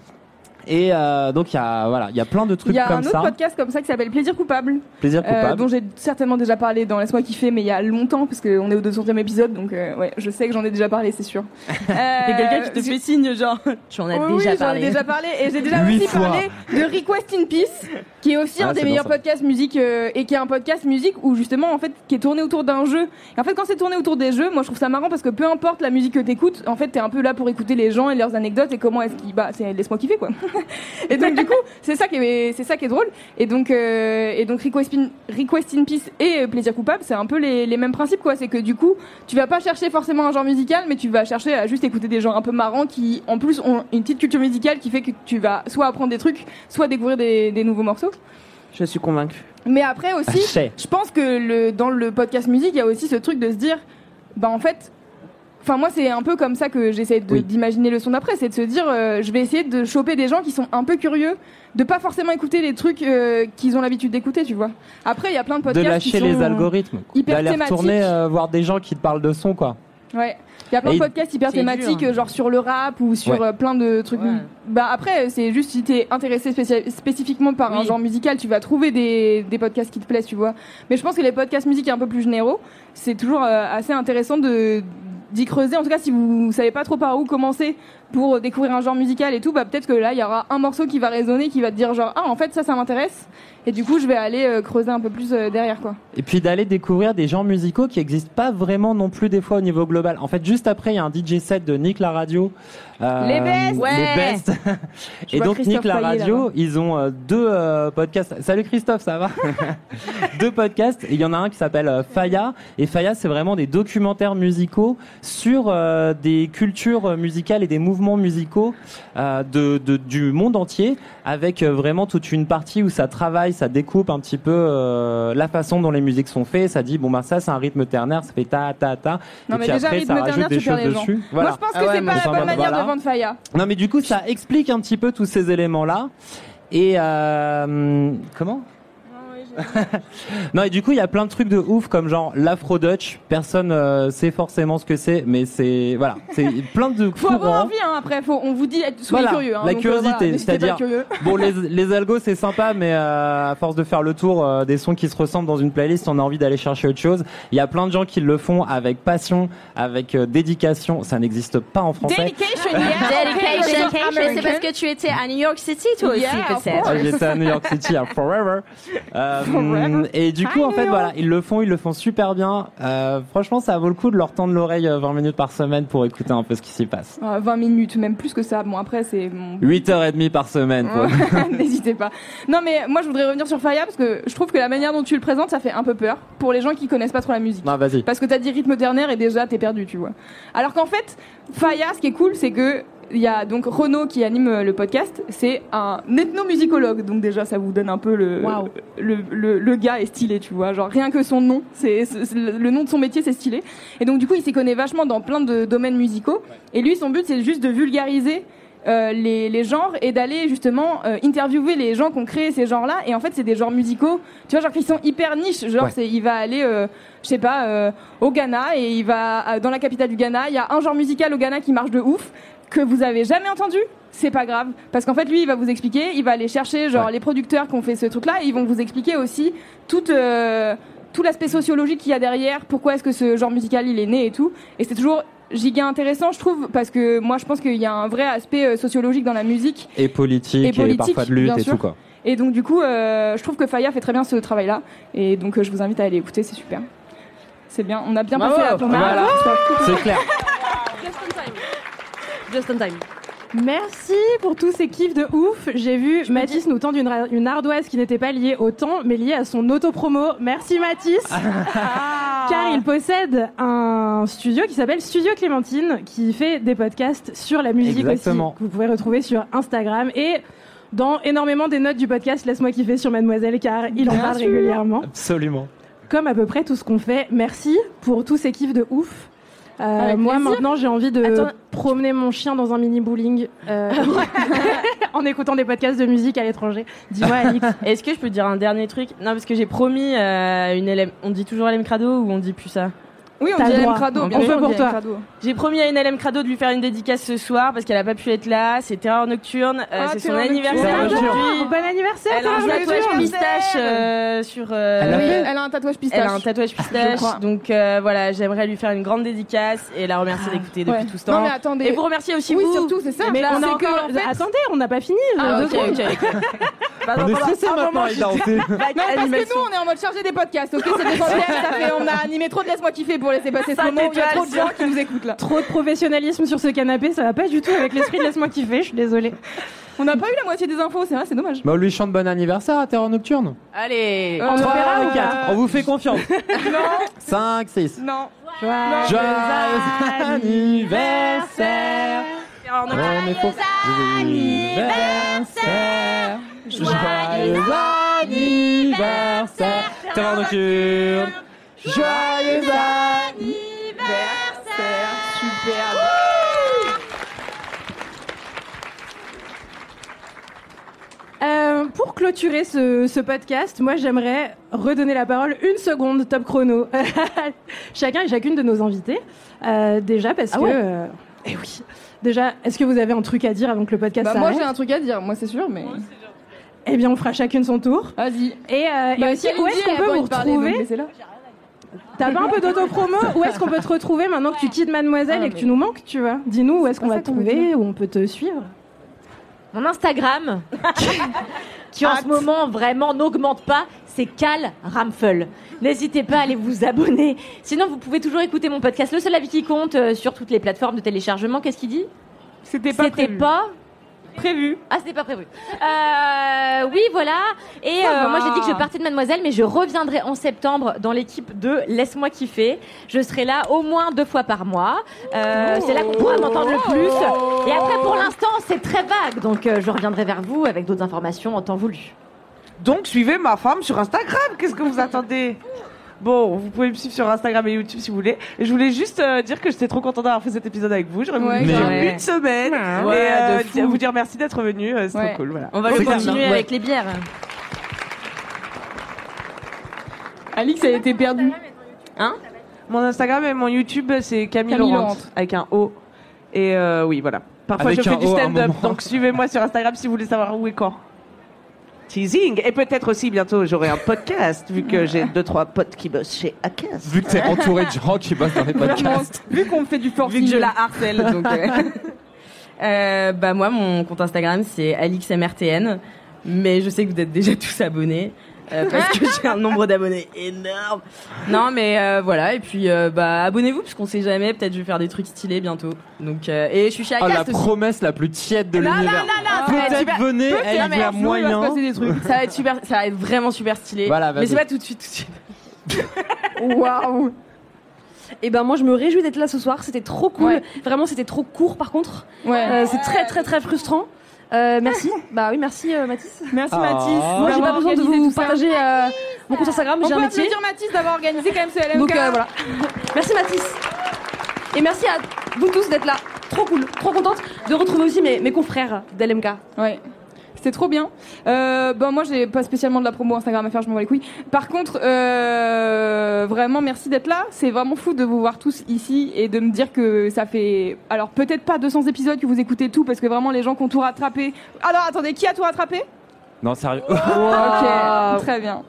Et euh, donc il y a voilà il y a plein de Il trucs y a comme un autre ça. podcast comme ça qui s'appelle Plaisir coupable, Plaisir euh, coupable. dont j'ai certainement déjà parlé dans Laisse-moi kiffer, mais il y a longtemps, parce qu'on est au 200e épisode, donc euh, ouais, je sais que j'en ai déjà parlé, c'est sûr. [LAUGHS] Euh, Il y a quelqu'un qui te fait signe, genre, tu en as oui, déjà oui, j'en ai parlé. déjà parlé et j'ai déjà aussi fois. parlé de Request in Peace, qui est aussi Ah, un des meilleurs bon, ça. podcasts musique euh, et qui est un podcast musique où justement en fait qui est tourné autour d'un jeu. Et en fait quand c'est tourné autour des jeux, moi je trouve ça marrant parce que peu importe la musique que t'écoutes, en fait t'es un peu là pour écouter les gens et leurs anecdotes et comment est-ce qu'ils bah c'est laisse-moi kiffer quoi. [LAUGHS] et donc du coup c'est ça qui est c'est ça qui est drôle et donc euh, et donc Request in, Request in Peace et euh, Plaisir coupable c'est un peu les, les mêmes principes quoi. C'est que du coup tu vas pas chercher forcément un genre musical mais tu vas chercher à juste écouter des gens un peu marrants qui en plus ont une petite culture musicale qui fait que tu vas soit apprendre des trucs soit découvrir des, des nouveaux morceaux. Je suis convaincue. Mais après aussi, je pense que le, dans le podcast musique, il y a aussi ce truc de se dire, bah en fait, enfin moi c'est un peu comme ça que j'essaie de- Oui. d'imaginer le son d'après, c'est de se dire, euh, je vais essayer de choper des gens qui sont un peu curieux, de pas forcément écouter les trucs euh, qu'ils ont l'habitude d'écouter, tu vois. Après, il y a plein de de podcasts lâcher qui sont les algorithmes, hyper d'aller thématiques. retourner euh, voir des gens qui te parlent de son quoi. Ouais. Il y a plein Et de podcasts hyper thématiques, dur. euh, genre sur le rap ou sur Ouais. plein de trucs. Ouais. Bah après, c'est juste si t'es intéressé spécifiquement par un genre musical, tu vas trouver des, des podcasts qui te plaisent, tu vois. Mais je pense que les podcasts musique un peu plus généraux, c'est toujours euh, assez intéressant de d'y creuser. En tout cas, si vous savez pas trop par où commencer pour découvrir un genre musical et tout, bah peut-être que là, il y aura un morceau qui va résonner, qui va te dire genre ah en fait ça, ça m'intéresse. Et du coup, je vais aller euh, creuser un peu plus euh, derrière quoi. Et puis d'aller découvrir des genres musicaux qui n'existent pas vraiment non plus des fois au niveau global. En fait, juste après, il y a un DJ set de Nick la radio. euh, Les best Ouais. Les best. [LAUGHS] Et donc Christophe Nick la radio, ils ont deux podcasts. Salut Christophe, ça va? [LAUGHS] Deux podcasts. Il y en a un qui s'appelle Faya. Et Faya, c'est vraiment des documentaires musicaux sur des cultures musicales et des mouvements musicaux euh, de, de- du monde entier, avec euh, vraiment toute une partie où ça travaille, ça découpe un petit peu euh, la façon dont les musiques sont faites. Ça dit bon bah ça c'est un rythme ternaire, ça fait ta ta ta. Non, et mais puis déjà, après rythme ça rajoute ternaire, des choses dessus. Voilà. Moi, je pense que Ah ouais, c'est pas la bonne manière voilà. de vendre Faya. Non mais du coup ça explique un petit peu tous ces éléments là. Et euh, comment? [LAUGHS] non et du coup il y a plein de trucs de ouf comme genre l'afro Dutch personne euh, sait forcément ce que c'est mais c'est voilà c'est plein de Faut avoir envie, hein, après, faut, on vous dit, soyez Voilà, curieux. Hein, la donc, euh, curiosité, voilà, c'est-à-dire- bon les, [LAUGHS] les algos c'est sympa mais euh, à force de faire le tour euh, des sons qui se ressemblent dans une playlist on a envie d'aller chercher autre chose il y a plein de gens qui le font avec passion avec euh, dédication ça n'existe pas en français Dedication, yeah. [LAUGHS] Dedication. C'est parce que tu étais à New York City, toi aussi, Yeah, peut-être. Ah, J'étais à New York City à Forever. Euh, Euh, et du coup, en fait, voilà, ils le font, ils le font super bien. Euh, franchement, ça vaut le coup de leur tendre l'oreille euh, 20 minutes par semaine pour écouter un peu ce qui s'y passe. Ah, 20 minutes, même plus que ça. Bon, après, c'est mon 8h30 par semaine. quoi. [LAUGHS] N'hésitez pas. Non, mais moi, je voudrais revenir sur Faya parce que je trouve que la manière dont tu le présentes, ça fait un peu peur pour les gens qui connaissent pas trop la musique. Non, vas-y. Parce que t'as dit rythme ternaire et déjà t'es perdu, tu vois. Alors qu'en fait, Faya, ce qui est cool, c'est que il y a donc Renaud qui anime euh, le podcast, c'est un ethnomusicologue, donc déjà ça vous donne un peu le, Waouh. le, le, le gars est stylé, tu vois, genre rien que son nom, c'est le nom de son métier c'est stylé. Et donc du coup il s'y connaît vachement dans plein de domaines musicaux. Et lui son but c'est juste de vulgariser euh, les, les genres et d'aller justement euh, interviewer les gens qui ont créé ces genres-là. Et en fait, c'est des genres musicaux, tu vois, genre qui sont hyper niches. Genre, Ouais. c'est, il va aller, euh, je sais pas, euh, au Ghana et il va euh, dans la capitale du Ghana. Il y a un genre musical au Ghana qui marche de ouf que vous avez jamais entendu. C'est pas grave, parce qu'en fait, lui, il va vous expliquer. Il va aller chercher genre Ouais. les producteurs qui ont fait ce truc-là et ils vont vous expliquer aussi toute euh, tout l'aspect sociologique qu'il y a derrière, pourquoi est-ce que ce genre musical il est né et tout. Et c'est toujours giga intéressant, je trouve, parce que moi je pense qu'il y a un vrai aspect euh, sociologique dans la musique. Et politique, Et et, politique, parfois de lutte et sûr. tout quoi. Et donc du coup, euh, je trouve que Faya fait très bien ce travail-là. Et donc euh, je vous invite à aller écouter, c'est super. C'est bien, on a bien Bravo. passé la. Voilà. C'est clair. [LAUGHS] Just on time. Merci pour tous ces kiffs de ouf. J'ai vu Mathis nous tendre une, ardoise qui n'était pas liée au temps, mais liée à son autopromo. Merci Mathis. [LAUGHS] Car il possède un studio qui s'appelle Studio Clémentine, qui fait des podcasts sur la musique Exactement. aussi, que vous pouvez retrouver sur Instagram et dans énormément des notes du podcast Laisse-moi kiffer sur Mademoiselle, car il en parle sûr. régulièrement. Absolument. Comme à peu près tout ce qu'on fait. Merci pour tous ces kiffs de ouf. Euh, Avec moi maintenant j'ai envie de Attends. promener mon chien dans un mini bowling euh, [LAUGHS] [LAUGHS] en écoutant des podcasts de musique à l'étranger. Dis-moi [LAUGHS] Alix. Est-ce que je peux dire un dernier truc? Non, parce que j'ai promis euh, une LM. On dit toujours LM Crado ou on dit plus ça? Oui, on dit LM. Crado, On bien fait sûr, on pour dit toi. J'ai promis à une LM Crado de lui faire une dédicace ce soir parce qu'elle a pas pu être là. C'est Terreur Nocturne. euh, Ah, c'est son anniversaire aujourd'hui. Bon anniversaire Elle a un tatouage pistache euh, sur. euh, Elle a Oui, fait elle a un tatouage pistache. Elle a un tatouage pistache, donc euh, voilà, j'aimerais lui faire une grande dédicace et la remercier d'écouter depuis Ouais. tout ce Non temps. mais attendez. Et vous remercier aussi oui, vous. surtout, c'est ça. Mais Là, on a encore... fait- Attendez, on n'a pas fini. Ah. [LAUGHS] On est stressé maintenant. [LAUGHS] Non, parce que nous, on est en mode chargé des podcasts, ok C'est des podcasts, fait, on a animé trop de Laisse-moi kiffer pour laisser passer ce Cinq moment où il y a trop de gens qui nous écoutent là. Trop de professionnalisme sur ce canapé, ça va pas du tout avec l'esprit de laisse-moi kiffer, je suis désolée. On n'a pas eu la moitié des infos, c'est vrai, c'est dommage. Bah, on lui chante bon anniversaire à Terreur Nocturne. Allez. Euh, On verra, quatre. pas On vous fait confiance. [LAUGHS] Non, 5, 6. non. Joyeux anniversaire. Mais faut- anniversaire. Joyeux anniversaire. Terreur Nocturne. Joyeux Anniversaire, super. Euh, pour clôturer ce, ce podcast, moi j'aimerais redonner la parole une seconde, top chrono. [LAUGHS] Chacun et chacune de nos invités. Euh, déjà parce Ah que. ouais euh, eh oui. Déjà, est-ce que vous avez un truc à dire avant que le podcast Bah, moi s'arrête j'ai un truc à dire, moi c'est sûr, mais. Eh bien, on fera chacune son tour. Vas-y. Et, euh, et Bah, aussi, où est-ce qu'on elle a peut pas vous envie de parler, donc retrouver laissez-la. T'as pas un peu d'autopromo? Où est-ce qu'on peut te retrouver maintenant que tu quittes Mademoiselle Ah, et que mais- tu nous manques, tu vois? Dis-nous où est-ce qu'on va te trouver, où on peut te suivre? Mon Instagram, [LAUGHS] qui en ce moment vraiment n'augmente pas, c'est Cal Ramfel. N'hésitez pas à aller vous abonner. Sinon, vous pouvez toujours écouter mon podcast Le Seul Avis qui compte euh, sur toutes les plateformes de téléchargement. Qu'est-ce qu'il dit? C'était pas C'était prévu. pas prévu. Ah, c'était pas prévu. Euh, oui, voilà. Et euh, moi, j'ai dit que je partais de Mademoiselle, mais je reviendrai en septembre dans l'équipe de Laisse-moi kiffer. Je serai là au moins deux fois par mois. Euh, C'est là qu'on pourra m'entendre le plus. Et après, pour l'instant, c'est très vague. Donc, je reviendrai vers vous avec d'autres informations en temps voulu. Donc suivez ma femme sur Instagram. Qu'est-ce que vous attendez? Bon, vous pouvez me suivre sur Instagram et YouTube si vous voulez. Et je voulais juste euh, dire que j'étais trop contente d'avoir fait cet épisode avec vous. J'aurais voulu Ouais, faire une semaine. Ouais, et euh, de fou. dire- vous dire merci d'être venu. euh, C'est Ouais. trop cool. Voilà. On va le continuer Ouais. avec les bières. Alix a été perdue. Mon Instagram et mon YouTube, c'est Camille, Camille Laurent Laurent. avec un O. Et euh, oui, voilà. Parfois, Avec je un fais du O à un stand-up. moment. Donc suivez-moi sur Instagram si vous voulez savoir où et quand. Teasing. Et peut-être aussi bientôt, j'aurai un podcast, vu que j'ai deux, trois potes qui bossent chez Acast. Vu que t'es entouré de gens qui bossent dans les Vraiment, podcasts. vu qu'on fait du Vu forcing. que je la harcèle. donc, euh. [LAUGHS] Euh, bah moi, mon compte Instagram, c'est AlixMRTN. Mais je sais que vous êtes déjà tous abonnés. Euh, parce que j'ai un nombre d'abonnés énorme. Non, mais euh, voilà. Et puis, euh, bah, abonnez-vous parce qu'on sait jamais. Peut-être je vais faire des trucs stylés bientôt. Donc, euh, et je suis chez Oh, la Acast aussi. promesse la plus tiède de l'univers. Peut-être venez, eh, il y a moyen. passer des trucs. Ça va être super, ça va être vraiment super stylé. Voilà, mais c'est pas tout de suite, tout de suite. [LAUGHS] Waouh Et ben moi je me réjouis d'être là ce soir, c'était trop cool. Ouais. Vraiment c'était trop court par contre. Ouais. Euh, c'est très très très frustrant. Euh, merci. bah oui, merci euh, Mathis. Merci Ah. Mathis. Moi j'ai pas besoin de vous partager euh, mon compte Instagram, j'ai un métier. applaudir Mathis d'avoir organisé quand même ce LMK. Donc euh, voilà. merci Mathis. Et merci à vous tous d'être là. Trop cool, trop contente de retrouver aussi mes, mes confrères d'LMK. Ouais. C'était trop bien. Euh, bon, moi, j'ai pas spécialement de la promo Instagram à faire, je m'en bats les couilles. Par contre, euh, vraiment, merci d'être là. C'est vraiment fou de vous voir tous ici et de me dire que ça fait. Alors, peut-être pas 200 épisodes que vous écoutez tout, parce que vraiment, les gens qui ont tout rattrapé. Alors, attendez, qui a tout rattrapé? Non, sérieux. Ok, très bien.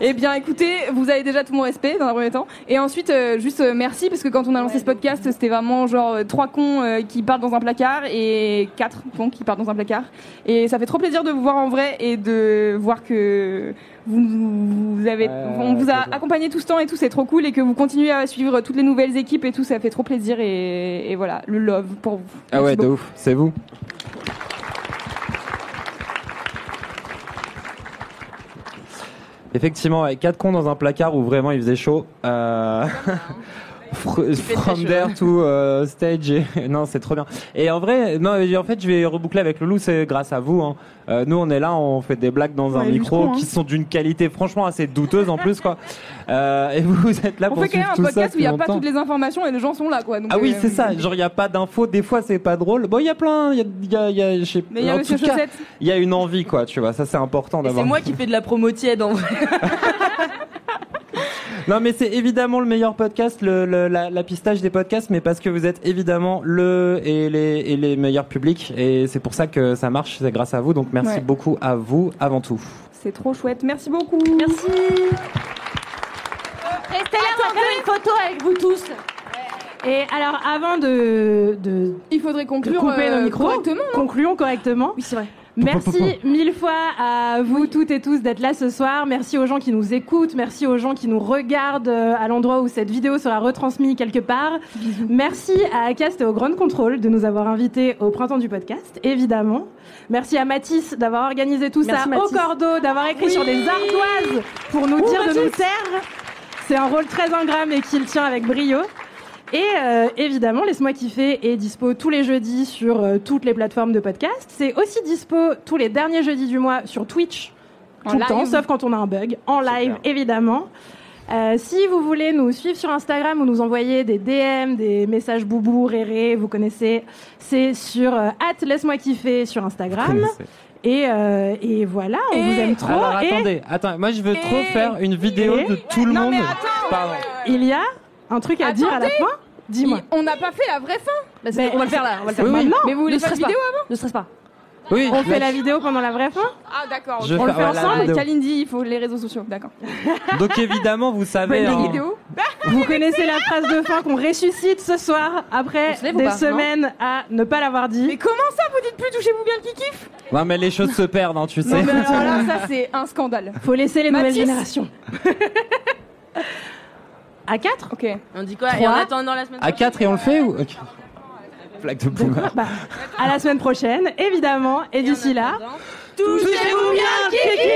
Eh bien, écoutez, vous avez déjà tout mon respect dans un premier temps. Et ensuite, euh, juste euh, merci parce que quand on a lancé ce podcast, c'était vraiment genre euh, trois cons euh, qui partent dans un placard et quatre cons qui partent dans un placard. Et ça fait trop plaisir de vous voir en vrai et de voir que vous, vous avez, Ouais, on vous a accompagné tout ce temps et tout, c'est trop cool et que vous continuez à suivre toutes les nouvelles équipes et tout, ça fait trop plaisir et, et voilà, le love pour vous. Ah Merci ouais, de ouf, c'est vous. Effectivement, avec quatre cons dans un placard où vraiment il faisait chaud. Euh... [LAUGHS] fr- From there to euh, stage. et- [LAUGHS] non, c'est trop bien. Et en vrai, non, en fait, je vais reboucler avec Loulou, c'est grâce à vous. hein. Euh, nous, on est là, on fait des blagues dans un micro hein. qui sont d'une qualité franchement assez douteuse en plus, quoi. [LAUGHS] Euh, et vous, vous êtes là On pour fait quand même un tout ça podcast où il n'y a pas toutes les informations et les gens sont là quoi. Donc, Ah oui, euh, c'est ça. Genre, il n'y a pas d'infos. Des fois, c'est pas drôle. Bon, il y a plein. Il y a, y a, il y a- je sais- Mais il y a en Monsieur tout cas, Chaussette. Il y a une envie, quoi. Tu vois, ça, c'est important Et c'est d'avoir. moi qui fais de la promo tiède en vrai. [LAUGHS] Non, mais c'est évidemment le meilleur podcast, le, le- la, la pistage des podcasts, mais parce que vous êtes évidemment le et les, et les meilleurs publics. Et c'est pour ça que ça marche. C'est grâce à vous. Donc, merci Ouais. beaucoup à vous avant tout. C'est trop chouette. Merci beaucoup. Merci. Restez là, on va faire une photo avec vous tous. Et alors, avant de, de Il faudrait de conclure couper euh, nos micros, correctement. non? concluons correctement. Oui, c'est vrai. Merci mille fois à vous toutes et tous d'être là ce soir. Merci aux gens qui nous écoutent. Merci aux gens qui nous regardent euh, à l'endroit où cette vidéo sera retransmise quelque part. Merci à Acast et au Grand Control de nous avoir invités au printemps du podcast, évidemment. Merci à Mathis d'avoir organisé tout Merci, ça Mathis. au cordeau, d'avoir écrit sur des ardoises pour nous dire de nous taire. C'est un rôle très ingrat et qu'il tient avec brio. Et euh, évidemment, Laisse-moi kiffer est dispo tous les jeudis sur euh, toutes les plateformes de podcast. C'est aussi dispo tous les derniers jeudis du mois sur Twitch, En tout le temps, sauf quand on a un bug, en live évidemment. Euh, si vous voulez nous suivre sur Instagram ou nous envoyer des DM, des messages boubou, réré, vous connaissez, c'est sur euh, laisse-moi kiffer sur Instagram. Et, euh, et voilà, on Et- vous aime trop. Alors, et attendez, attends. Moi, je veux trop faire une vidéo de tout le Non, monde. mais attends. Pardon. il y a un truc à dire à la fin. Dis-moi. On n'a pas fait la vraie fin. Bah, c'est- Mais- on va le faire là. On va le faire Oui, oui. Maintenant, Mais vous voulez Ne faire stresse pas. vidéo avant Ne stresse pas. Oui. on fait la vidéo pendant la vraie fin. Ah d'accord. Je ok. vais On le faire fait la ensemble. vidéo. Kalindi, il faut les réseaux sociaux. D'accord. [LAUGHS] Donc évidemment, vous savez. Hein, vidéo. [LAUGHS] Vous connaissez la phrase de fin qu'on ressuscite ce soir après On se lève ou des pas, non semaines à ne pas l'avoir dit. Mais comment ça vous dites plus touchez-vous bien le kiki Non, mais les choses se perdent, hein, tu sais. Non mais [LAUGHS] alors là ça c'est un scandale. Faut laisser les nouvelles générations. À 4 Ok. On dit quoi? Et en attendant la semaine prochaine? À 4 et on le fait ou okay. [LAUGHS] De boomer. Bah, à la semaine prochaine, évidemment. Et, et d'ici là, touchez-vous bien, Kiki